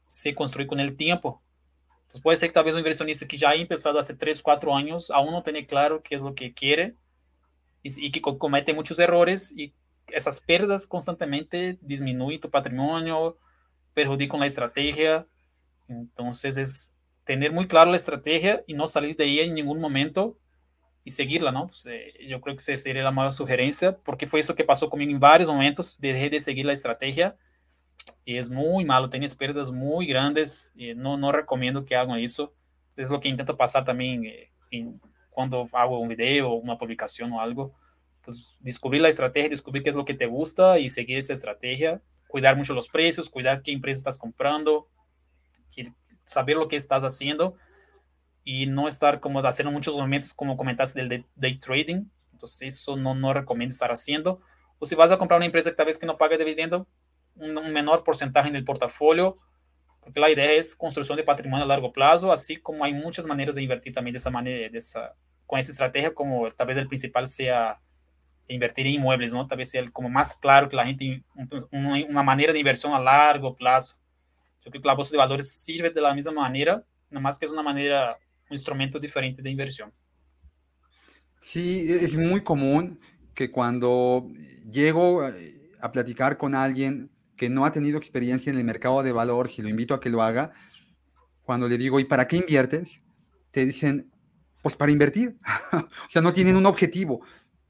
se construye con el tiempo. Pues puede ser que talvez un inversionista que ya ha empezado hace 3, 4 años aún no tiene claro qué es lo que quiere y, que comete muchos errores y esas pérdidas constantemente disminuyen tu patrimonio, perjudican la estrategia. Entonces es tener muy claro la estrategia y no salir de ella en ningún momento y seguirla, ¿no? Pues, eh, yo creo que esa sería la mayor sugerencia, porque fue eso que pasó conmigo en varios momentos, dejé de seguir la estrategia y es muy malo, tienes pérdidas muy grandes y no, no recomiendo que hagan eso. Es lo que intento pasar también eh, cuando hago un video, una publicación o algo. Pues descubrir la estrategia, descubrir qué es lo que te gusta y seguir esa estrategia. Cuidar mucho los precios, cuidar qué empresa estás comprando, saber lo que estás haciendo y no estar como haciendo muchos movimientos como comentaste del day trading. Entonces eso no, no recomiendo estar haciendo. O si vas a comprar una empresa que tal vez que no paga dividendo, un, menor porcentaje en el portafolio, porque la idea es construcción de patrimonio a largo plazo, así como hay muchas maneras de invertir también de esa manera, de esa, con esa estrategia, como tal vez el principal sea invertir en inmuebles, ¿no? Tal vez sea como más claro que la gente, una manera de inversión a largo plazo. Yo creo que la bolsa de valores sirve de la misma manera, nada más que es una manera, un instrumento diferente de inversión. Sí, es muy común que cuando llego a platicar con alguien que no ha tenido experiencia en el mercado de valor, si lo invito a que lo haga, cuando le digo, ¿y para qué inviertes? Te dicen, pues para invertir. o sea, no tienen un objetivo.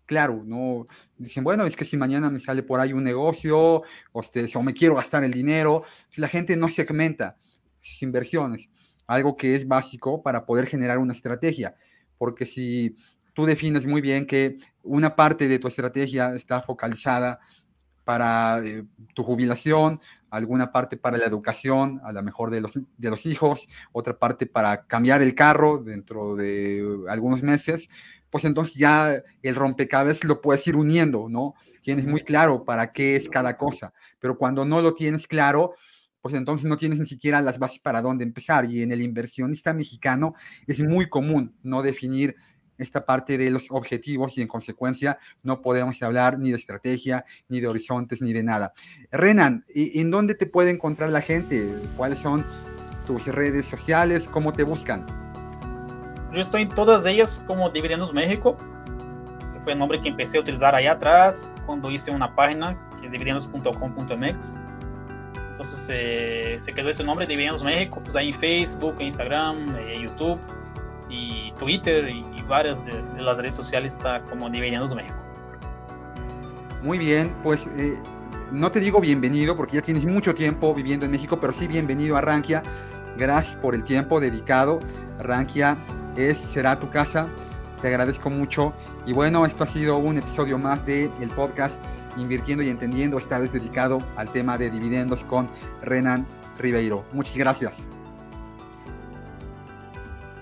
claro, no dicen, bueno, es que si mañana me sale por ahí un negocio, o, este, o me quiero gastar el dinero, la gente no segmenta sus inversiones, algo que es básico para poder generar una estrategia, porque si tú defines muy bien que una parte de tu estrategia está focalizada para eh, tu jubilación, alguna parte para la educación, a lo mejor de los, de los hijos, otra parte para cambiar el carro dentro de algunos meses, pues entonces ya el rompecabezas lo puedes ir uniendo, ¿no? Tienes muy claro para qué es cada cosa, pero cuando no lo tienes claro, pues entonces no tienes ni siquiera las bases para dónde empezar. Y en el inversionista mexicano es muy común no definir esta parte de los objetivos y en consecuencia no podemos hablar ni de estrategia, ni de horizontes, ni de nada. Renan, ¿en dónde te puede encontrar la gente? ¿Cuáles son tus redes sociales? ¿Cómo te buscan? Yo estoy en todas ellas como Dividendos México, fue el nombre que empecé a utilizar ahí atrás cuando hice una página que es dividendos.com.mx. Entonces eh, se quedó ese nombre, Dividendos México, pues ahí en Facebook, Instagram, eh, YouTube y Twitter y, varias de, las redes sociales está como Dividendos México. Muy bien, pues eh, no te digo bienvenido porque ya tienes mucho tiempo viviendo en México, pero sí bienvenido a Rankia. Gracias por el tiempo dedicado. Rankia es, será tu casa. Te agradezco mucho. Y bueno, esto ha sido un episodio más del el podcast Invirtiendo y Entendiendo, esta vez dedicado al tema de dividendos con Renan Ribeiro. Muchas gracias.